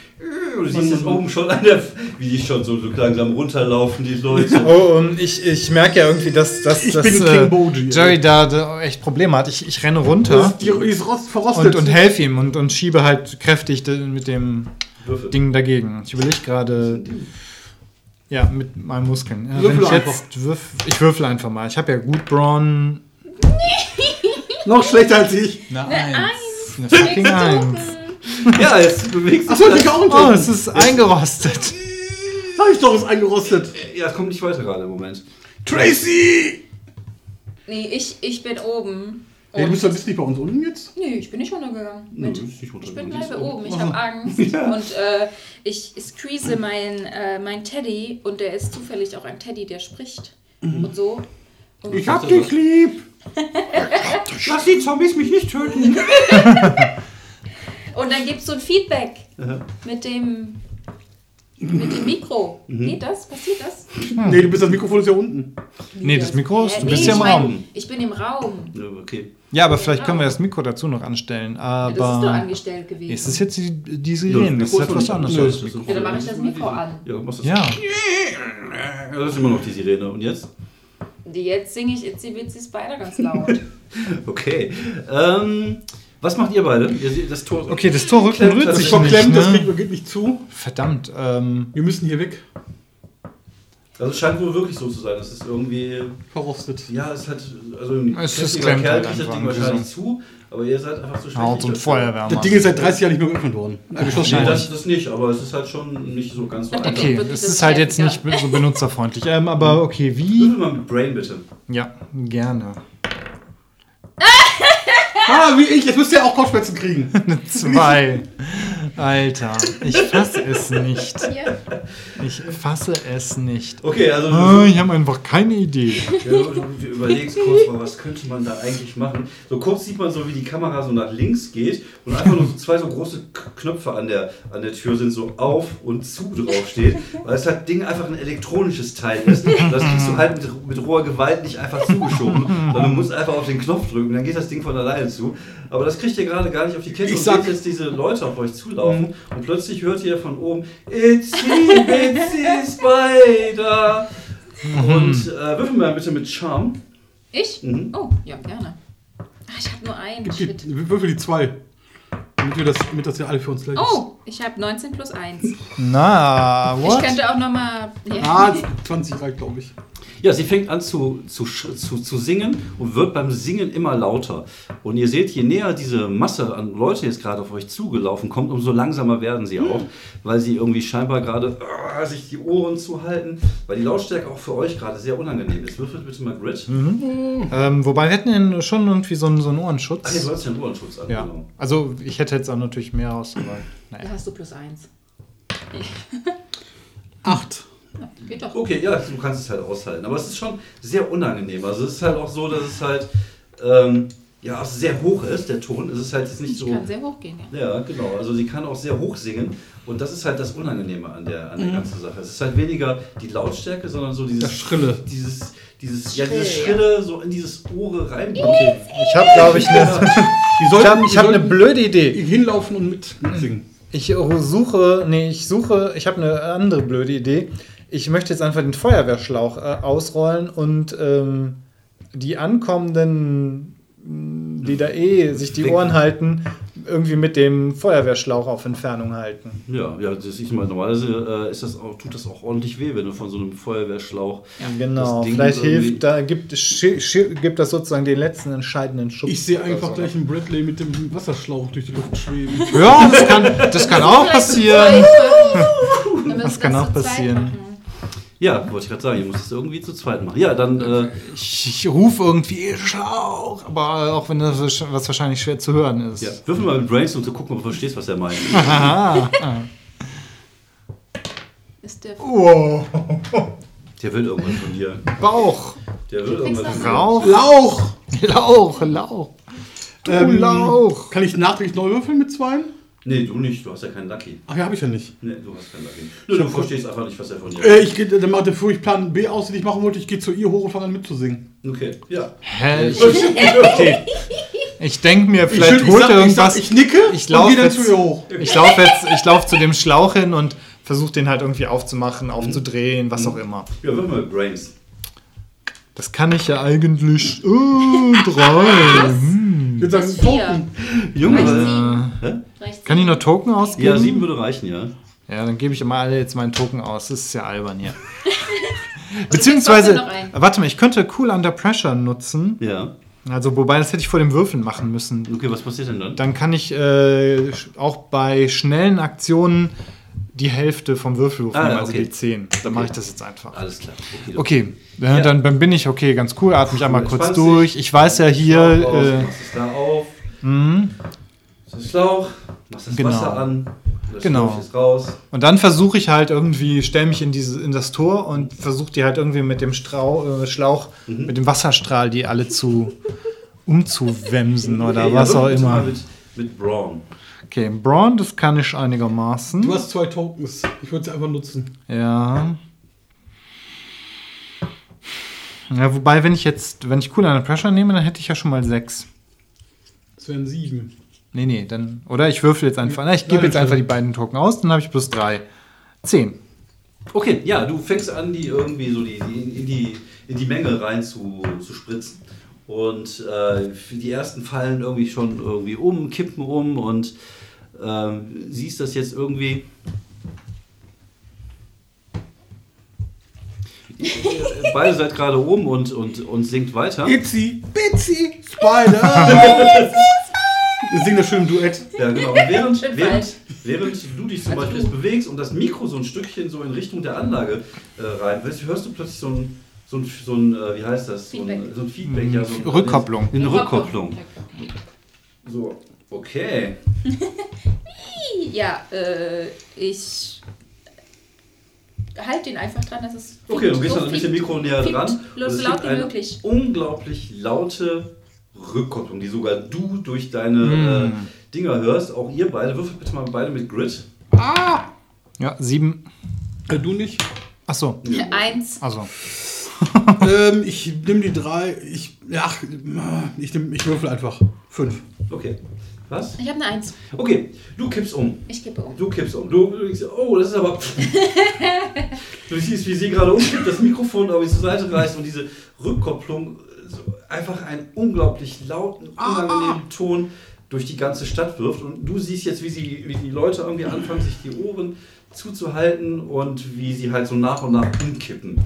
Du siehst jetzt oben schon an der, wie die schon so, so langsam runterlaufen, die Leute. Oh, und ich, ich merke ja irgendwie, dass, dass, Ich dass bin äh, King Boji. Jerry da, da echt Probleme hat. Ich, ich renne runter Die, die ist rost, verrostet. und, und helfe ihm und, und schiebe halt kräftig mit dem Würfel. Ding dagegen. Ich überlege gerade. Ja, mit meinen Muskeln. Ja, wenn Würfel ich einfach. jetzt würf, ich würfel einfach mal. Ich habe ja gut Brawn. Noch schlechter als ich. Eine Eins. Eine fucking Eins. Ja, jetzt bewegt sich Achso, ich auch Oh, nicht. es ist eingerostet. Sag ich doch, ist eingerostet. Ja, es kommt nicht weiter gerade im Moment. Tracy! Nee, ich, ich bin oben. Hey, du bist doch bist nicht bei uns unten jetzt? Nee, ich bin nicht runtergegangen. Bist nicht ich runtergegangen, bin die ist bleibe oben. oben, ich habe Angst. Und äh, ich squeeze mein, äh, mein Teddy und der ist zufällig auch ein Teddy, der spricht. Und so. Und Ich hab dich lieb. Lass die Zombies mich nicht töten. Und dann gibt es so ein Feedback Aha. mit dem, mit dem Mikro. Geht das? Passiert das? Nee, du bist das Mikrofon ist ja unten. Nee, das Mikro ist, Äh, du nee, bist ja im mein, Raum. Ich bin im Raum. Ja, okay. Ja, aber vielleicht können wir das Mikro dazu noch anstellen. Das ist doch Aber angestellt gewesen. es ist jetzt die, die Sirenen, das ist Mikro etwas anderes. Nö, Mikro. Ja, dann mache ich das Mikro an. Ja, machst das. Ja, Ja, das ist immer noch die Sirene. Und jetzt? Die Jetzt singe ich Itzy Bitsy Spider ganz laut. Okay. Ähm, was macht ihr beide? Ihr das Tor. okay, das Tor rücken Klemmt, rührt das sich ist nicht, Verklemmt, das ne? Mikro geht nicht zu. Verdammt, ähm, Wir müssen hier weg. Also es scheint wohl wirklich so zu sein. Es ist irgendwie. Verrostet. Ja, es hat. Also ein Es ist Kerl halt kriegt das einfach Ding ein wahrscheinlich zu, aber ihr seid einfach zu schwach. Haut und Feuerwehr. Das Ding ist seit 30 Jahren nicht mehr geöffnet worden. Also Nee, das, das nicht, aber es ist halt schon nicht so ganz so Okay. einfach. Okay, es das ist halt jetzt nicht so benutzerfreundlich. Ähm, aber okay, wie? Würfel mal mit Brain bitte. Ja, gerne. Ah, wie ich. Jetzt müsst ihr auch Kopfschmerzen kriegen. Zwei. Alter, ich fasse es nicht. Ich fasse es nicht. Okay, also Oh, du, ich habe einfach keine Idee. ja, du, überlegst kurz mal, was könnte man da eigentlich machen. So kurz sieht man so, wie die Kamera so nach links geht und einfach nur so zwei so große Knöpfe an der, an der Tür sind, so auf und zu draufsteht, weil das halt Ding einfach ein elektronisches Teil ist. Das kriegst du halt mit, mit roher Gewalt nicht einfach zugeschoben, sondern du musst einfach auf den Knopf drücken, dann geht das Ding von alleine zu. Aber das kriegt ihr gerade gar nicht auf die Kette Ich und sag- seht jetzt diese Leute auf euch zulaufen und plötzlich hört ihr von oben Itsy Bitsy Spider. Und äh, würfel mal bitte mit Charm. Ich? Mhm. Oh, ja, gerne. Ach, ich habe nur einen. Gib Shit. die, würfel die zwei. Damit wir das, damit das ja alle für uns gleich ist. Oh, ich habe 19 plus 1. Na, Ich what? könnte auch nochmal. Ja. Ah, 20 reicht, glaube ich. Ja, sie fängt an zu, zu, sch- zu, zu singen und wird beim Singen immer lauter. Und ihr seht, je näher diese Masse an Leute jetzt gerade auf euch zugelaufen kommt, umso langsamer werden sie auch, weil sie irgendwie scheinbar gerade äh, sich die Ohren zuhalten, weil die Lautstärke auch für euch gerade sehr unangenehm ist. Würfelt bitte mal Grid. Ähm, wobei wir hätten ja schon irgendwie so einen, so einen Ohrenschutz. Ach, du hast ja einen Ohrenschutz an. ja. Also ich hätte jetzt auch natürlich mehr aus, aber Da naja. hast du plus 1. Acht. Geht doch. Okay, ja, du kannst es halt aushalten. Aber es ist schon sehr unangenehm. Also es ist halt auch so, dass es halt ähm, ja, sehr hoch ist, der Ton. Es ist halt jetzt nicht Ich so. kann sehr hoch gehen, ja. Ja, genau. Also sie kann auch sehr hoch singen. Und das ist halt das Unangenehme an der, an der ganzen Sache. Es ist halt weniger die Lautstärke, sondern so dieses Das Schrille. Dieses, dieses, ja, dieses Schrill, Schrille so in dieses Ohre rein. Okay, ich habe, glaube ich, eine, ich ich hab eine blöde Idee. hinlaufen und mit, mitsingen. Ich suche, nee, ich suche, ich habe eine andere blöde Idee. Ich möchte jetzt einfach den Feuerwehrschlauch äh, ausrollen und ähm, die ankommenden, die da eh sich die Ohren halten, irgendwie mit dem Feuerwehrschlauch auf Entfernung halten. Ja, ja, das ist mal normalerweise äh, ist das auch, tut das auch ordentlich weh, wenn du von so einem Feuerwehrschlauch. Genau, das Ding vielleicht hilft, da gibt, gibt das sozusagen den letzten entscheidenden Schub. Ich sehe einfach so. gleich einen Bradley mit dem Wasserschlauch durch die Luft schweben. Ja, das kann, das kann auch passieren. Das kann auch passieren. Ja, wollte ich gerade sagen, ihr müsst es irgendwie zu zweit machen. Ja, dann. Äh, Ich, ich rufe irgendwie Schlauch, aber auch wenn das was wahrscheinlich schwer zu hören ist. ja, würfel mal mit Brains, um zu gucken, ob du verstehst, was er meint. Ist der Wow. Der will irgendwas von dir. Bauch, Der will irgendwas von dir. Rauch, Lauch! Lauch, Lauch. Du Ähm, Lauch. Kann ich nachträglich neu würfeln mit zwei? Nee, du nicht, du hast ja keinen Lucky. Ach ja, habe ich ja nicht. Nee, du hast keinen Lucky. Nö, du verstehst einfach nicht, was er von dir Äh, ich geh, dann macht bevor ich Plan B aus, den ich machen wollte, ich gehe zu ihr hoch und fange an mitzusingen. Okay, ja. Hä? Ich, okay. Ich denke mir, vielleicht ich, holt sag- er ich, irgendwas. sag, ich nicke Ich und lauf gehe dann jetzt- zu ihr hoch. Ich laufe jetzt, ich laufe zu dem Schlauch hin und versuche den halt irgendwie aufzumachen, aufzudrehen, was auch immer. Ja, würfel mal Brains. Das kann ich ja eigentlich. Oh, drei. Hm. Ich würde sagen, Vier. Token. Junge, äh, hä? Kann ich noch Token ausgeben? Ja, sieben würde reichen, ja. Ja, dann gebe ich immer alle jetzt meinen Token aus. Das ist ja albern hier. Beziehungsweise, noch einen. warte mal, ich könnte Cool Under Pressure nutzen. Ja. Also, wobei, das hätte ich vor dem Würfeln machen müssen. Okay, was passiert denn dann? Dann kann ich äh, auch bei schnellen Aktionen die Hälfte vom Würfelwurf Ah, nehmen, also okay. die 10. Dann mache ich Okay. das jetzt einfach. Alles klar. Okay, Okay, ja, Ja. Dann, dann bin ich okay, ganz cool. Atme mich einmal kurz durch. Ich weiß ja hier. Äh, da auf. mhm. Das ist Schlauch, machst das Genau. Wasser an. Das Genau. Raus. Und dann versuche ich halt irgendwie, stelle mich in, diese, in das Tor und versuche die halt irgendwie mit dem Strau, äh, Schlauch, Mhm. mit dem Wasserstrahl, die alle zu umzuwemsen oder Okay, was ja, auch würfel bitte immer. Mit, mit Braun. Okay, Braun, das kann ich einigermaßen. Du hast zwei Tokens. Ich würde sie einfach nutzen. Ja. Ja, wobei, wenn ich jetzt, wenn ich cool Under Pressure nehme, dann hätte ich ja schon mal sechs. Das wären sieben. Nee, nee, dann. Oder ich würfel jetzt einfach. Na, ich gebe jetzt einfach die beiden Token aus, dann habe ich plus drei. Zehn. Okay, ja, du fängst an, die irgendwie so die, die, in, die, in die Menge rein zu, zu spritzen. Und äh, die ersten fallen irgendwie schon irgendwie um, kippen um und ähm, siehst das jetzt irgendwie. Beide seid gerade oben und, und, und singt weiter. Itsy, Bitsy, Spider. Wir singen das schön im Duett. Ja, genau. Und während, während, während du dich zum Also Beispiel bewegst und das Mikro so ein Stückchen so in Richtung der Anlage äh, rein willst, hörst du plötzlich so ein, so ein, so ein äh, wie heißt das? So ein, so ein Feedback. Ja, so ein, Rückkopplung. Eine Rückkopplung. So, okay. Ja, äh, ich halte ihn einfach dran, dass es. Okay, du gehst so dann mit dem Mikro näher dran. So laut wie möglich. unglaublich laute Rückkopplung, die sogar du durch deine Hm. äh, Dinger hörst. Auch ihr beide, würfelt bitte mal beide mit Grid. Ja, sieben. Äh, du nicht? Achso, Eins. also. ähm, ich nehme die drei. Ich, ja, ich, nehm, ich würfel einfach. Fünf. Okay. Was? Ich habe eine Eins. Okay, du kippst um. Ich kippe um. Du kippst um. Du, du denkst, oh, das ist aber. du siehst, wie sie gerade umkippt, das Mikrofon irgendwie zur Seite reißt und diese Rückkopplung, so einfach einen unglaublich lauten, unangenehmen Ton durch die ganze Stadt wirft. Und du siehst jetzt, wie, sie, wie die Leute irgendwie anfangen, sich die Ohren zuzuhalten und wie sie halt so nach und nach umkippen.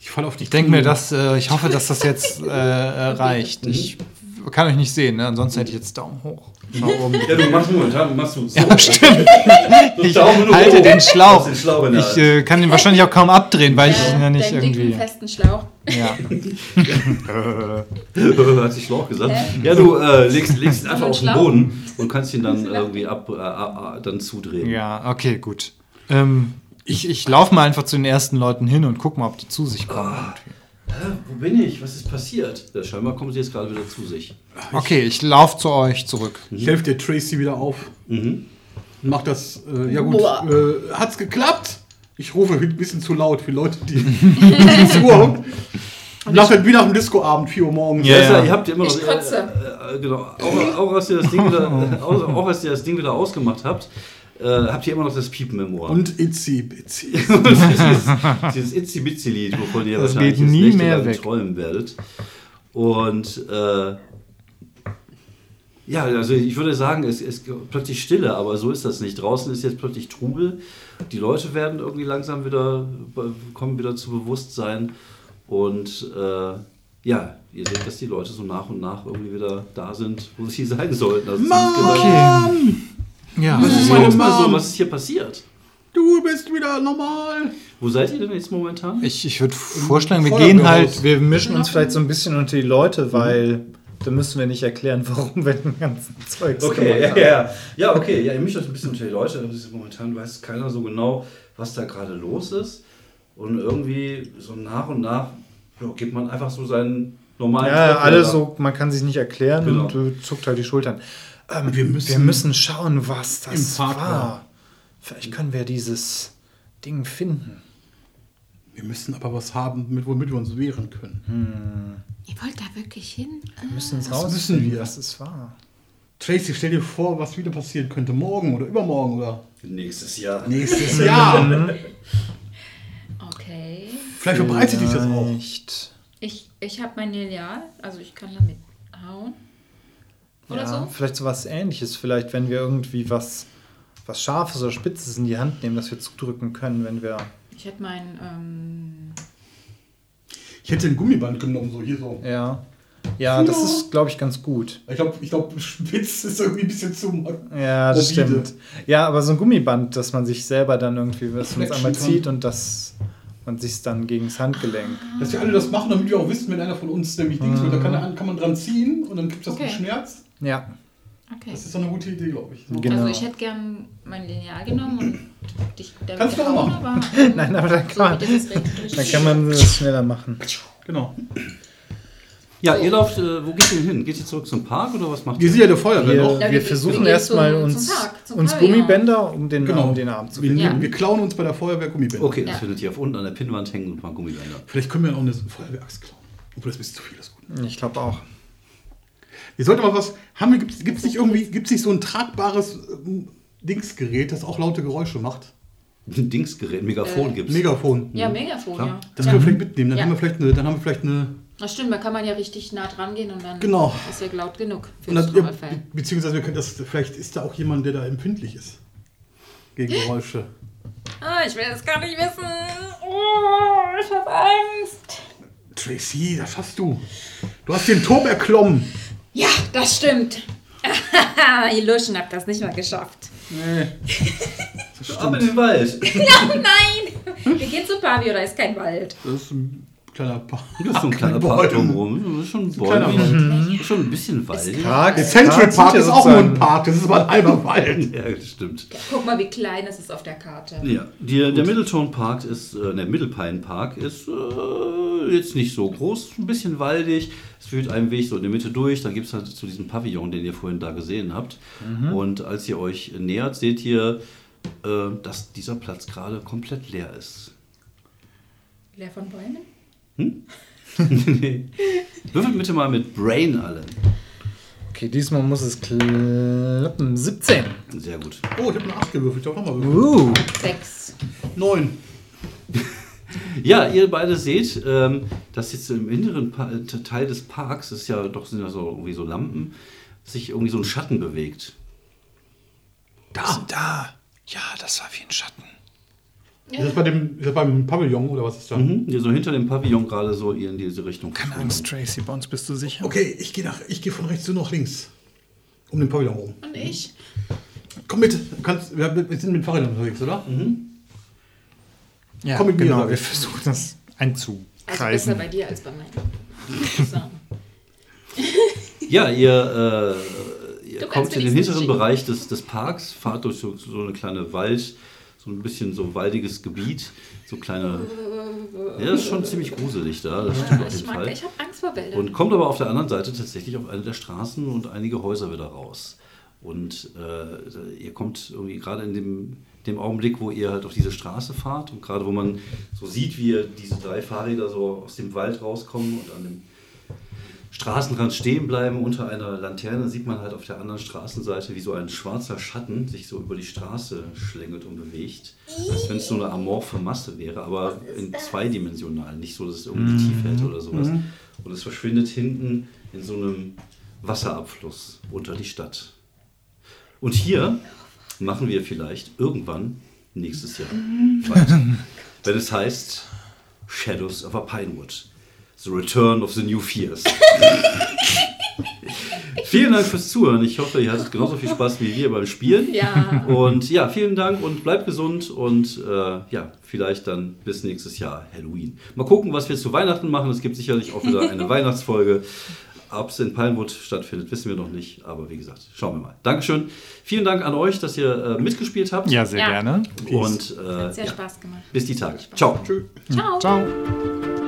Ich falle auf die Ich denke mir, dass, äh, ich hoffe, dass das jetzt äh, äh, reicht. Ich kann euch nicht sehen, ne? ansonsten hätte ich jetzt Daumen hoch. Schau oben. Ja, du machst momentan, machst du so. Ja, stimmt. So Ich halte hoch. den Schlauch. Den Schlauch in der Ich äh, kann ihn wahrscheinlich auch kaum abdrehen, weil ich ihn ja nicht irgendwie. festen Schlauch. Ja. Hat sich Schlauch gesagt. Ja, du äh, legst, legst ihn einfach Ein auf den? Boden und kannst ihn dann irgendwie ab, äh, äh, dann zudrehen. ja, okay, gut. Ähm, ich ich laufe mal einfach zu den ersten Leuten hin und guck mal, ob die zu sich kommen. Hä, wo bin ich? Was ist passiert? Ja, scheinbar kommen sie jetzt gerade wieder zu sich. Okay, ich laufe zu euch zurück. Ich helfe der Tracy wieder auf. Mhm. Mach das. Äh, ja, gut. Äh, hat's geklappt? Ich rufe ein bisschen zu laut für Leute, die zuhören. Nach, wie nach dem Discoabend, 4 Uhr morgens. Ja, Ja, ja. Ihr habt immer noch. Kotze. Äh, äh, genau. Auch, auch, als ihr das Ding wieder, äh, auch, auch als ihr das Ding wieder ausgemacht habt, äh, habt ihr immer noch das Piepen im Ohr. Und Itzy Bitsy. dieses, dieses Itzy Bitsy Lied, wovon ihr Das wahrscheinlich geht nie mehr weg. träumen werdet. Und äh, ja, also ich würde sagen, es ist plötzlich Stille, aber so ist das nicht. Draußen ist jetzt plötzlich Trubel. Die Leute werden irgendwie langsam wieder, kommen wieder zu Bewusstsein. Und äh, ja, ihr seht, dass die Leute so nach und nach irgendwie wieder da sind, wo sie sein sollten. Also genau- Okay. Ja, Was ist Meine mal so, Mom. was ist hier passiert? Du bist wieder normal. Wo seid ihr denn jetzt momentan? ich, ich würde vorschlagen, wir gehen halt. Wir mischen uns vielleicht so ein bisschen unter die Leute, weil da müssen wir nicht erklären, warum wir den ganzen Zeugs Okay, ja, ja. Ja, okay, ja, ihr mischt euch ein bisschen unter die Leute. Momentan weiß keiner so genau, was da gerade los ist. Und irgendwie so nach und nach ja, gibt man einfach so seinen normalen. Ja, Trip alles so, man kann sich nicht erklären Genau. und äh, zuckt halt die Schultern. Ähm, Wir müssen- wir müssen schauen, was das war. war. Vielleicht können wir dieses Ding finden. Wir müssen aber was haben, mit, womit wir uns wehren können. Ihr wollt da wirklich hin? Wir müssen es Das rausfinden, müssen wir. was es war. Tracy, stell dir vor, was wieder passieren könnte. Morgen oder übermorgen oder Nächstes Jahr. nächstes Jahr. Okay. Vielleicht verbreitet sich das auch. Ich, ich habe mein Lineal, also ich kann damit hauen. Oder ja, so? Vielleicht so was ähnliches. Vielleicht, wenn wir irgendwie was, was Scharfes oder Spitzes in die Hand nehmen, dass wir zudrücken können, wenn wir. Ich hätte mein. Ähm, Ich hätte ein Gummiband genommen, so hier so. Ja. Ja, das ist, glaube ich, ganz gut. Ich glaube, ich glaub, spitz ist irgendwie ein bisschen zu. Ja, das Morbide. stimmt. Ja, aber so ein Gummiband, dass man sich selber dann irgendwie was uns Fletschen einmal kann. zieht und das man sich dann gegen das Handgelenk. Dass wir alle das machen, damit wir auch wissen, wenn einer von uns nämlich Dings will, da kann, er- kann man dran ziehen und dann gibt es Okay. einen Schmerz. Ja, okay. Das ist so eine gute Idee, glaube ich. So. Genau. Also ich hätte gern mein Lineal genommen und dich damit Kannst du auch machen. aber. ähm, Nein, aber dann so kann man- jetzt richtig- dann kann man das schneller machen. Genau. Ja, ihr lauft, äh, wo geht ihr hin? Geht ihr zurück zum Park oder was macht Wir ihr? sind ja der Feuerwehr Wir, noch. Ja, wir wir- versuchen wir erstmal uns, zum Park, zum uns. Gummibänder um den, Genau. um den Arm zu Wir, binden. Ja. wir klauen uns bei der Feuerwehr Gummibänder. Okay, das Ja. findet ihr auf unten an der Pinnwand hängen und ein paar Gummibänder. Vielleicht können wir auch eine Feuerwehraxt klauen. Obwohl das ein bisschen zu viel ist. Gut. Ich glaube auch. Wir sollten mal was. Haben wir, gibt's, gibt's nicht irgendwie, gibt's nicht so ein tragbares ähm, Dingsgerät, das auch laute Geräusche macht? Ein Dingsgerät, ein Megafon Äh, gibt's. Megafon. Ja, Megafon, Klar. ja. Das ja. können wir vielleicht mitnehmen. Dann Ja. haben wir vielleicht eine, dann haben wir vielleicht eine. Das stimmt, da kann man ja richtig nah dran gehen und dann Genau. ist ja laut genug für Und das das, ja, be- beziehungsweise wir können das, vielleicht ist da auch jemand, der da empfindlich ist. Gegen Geräusche. Ah, ich will das gar nicht wissen. Oh, ich habe Angst. Tracy, das hast du. Du hast den Turm erklommen. Ja, das stimmt. Ihr Luschen habt das nicht mal geschafft. Nee. Ab in den Wald. Nein! Wir gehen zu Pavio, da ist kein Wald. Das ist ein Kleiner Park. Das ist so ein kleiner Park drumherum. Das ist schon bäumig. Schon ein bisschen waldig. Park, Der Central Park ist auch nur ein Park, das ist aber ein halber Wald. Ja, das stimmt. Guck mal, wie klein es ist auf der Karte. Ja, die, der Middletown Park ist, äh, der Middlepine Park ist äh, jetzt nicht so groß, ein bisschen waldig. Es führt einen Weg so in der Mitte durch. Dann gibt es halt zu diesem Pavillon, den ihr vorhin da gesehen habt. Und als ihr euch nähert, seht ihr, äh, dass dieser Platz gerade komplett leer ist. Leer von Bäumen? Würfelt bitte mal mit Brain alle. Okay, diesmal muss es klappen. 17. Sehr gut. Oh, ich habe eine 8 gewürfelt, ich darf nochmal würfeln. Uh. Sechs. 9. Ja, ihr beide seht, ähm, dass jetzt im inneren pa Teil des Parks, das ist ja doch sind ja so irgendwie so Lampen, sich irgendwie so ein Schatten bewegt. Da. Da. Ja, das war wie ein Schatten. Ist das, bei dem, ist das beim Pavillon oder was ist da? Mhm. Hier so hinter dem Pavillon gerade so in diese Richtung. Keine Angst, Tracy, bei uns bist du sicher. Okay, ich gehe nach, ich gehe von rechts zu nach links. Um den Pavillon rum. Und ich? Komm mit, kannst, wir, wir sind mit dem Fahrrad unterwegs, oder? Ja, Komm mit mir, genau, wir versuchen das Also besser einzukreisen. bei dir als bei meinen. So. Ja, ihr, äh, ihr kommt in den hinteren schicken. Bereich des, des Parks, fahrt durch so, so eine kleine Wald, so ein bisschen so waldiges Gebiet, so kleine. Ja, das ist schon ziemlich gruselig da, das stimmt auf Ich jeden mag, Fall. ich habe Angst vor Wäldern. Und kommt aber auf der anderen Seite tatsächlich auf eine der Straßen und einige Häuser wieder raus. Und äh, ihr kommt irgendwie gerade in dem, dem Augenblick, wo ihr halt auf diese Straße fahrt und gerade wo man so sieht, wie diese drei Fahrräder so aus dem Wald rauskommen und an dem Straßenrand stehen bleiben unter einer Laterne, sieht man halt auf der anderen Straßenseite, wie so ein schwarzer Schatten sich so über die Straße schlängelt und bewegt. Als wenn es so eine amorphe Masse wäre, aber in zweidimensional, nicht so, dass es irgendwie tief hält oder sowas. Und es verschwindet hinten in so einem Wasserabfluss unter die Stadt. Und hier machen wir vielleicht irgendwann nächstes Jahr weiter. Wenn es heißt Shadows of a Pinewood. The Return of the New Fears. vielen Dank fürs Zuhören. Ich hoffe, ihr hattet genauso viel Spaß wie wir beim Spielen. Ja. Und ja, vielen Dank und bleibt gesund und äh, ja, vielleicht dann bis nächstes Jahr Halloween. Mal gucken, was wir zu Weihnachten machen. Es gibt sicherlich auch wieder eine Weihnachtsfolge. Ob es in Pinewood stattfindet, wissen wir noch nicht. Aber wie gesagt, schauen wir mal. Dankeschön. Vielen Dank an euch, dass ihr äh, mitgespielt habt. Ja, sehr Ja. gerne. Und äh, Sehr ja, Spaß gemacht. bis die Tage. Ciao. Ciao. Ciao.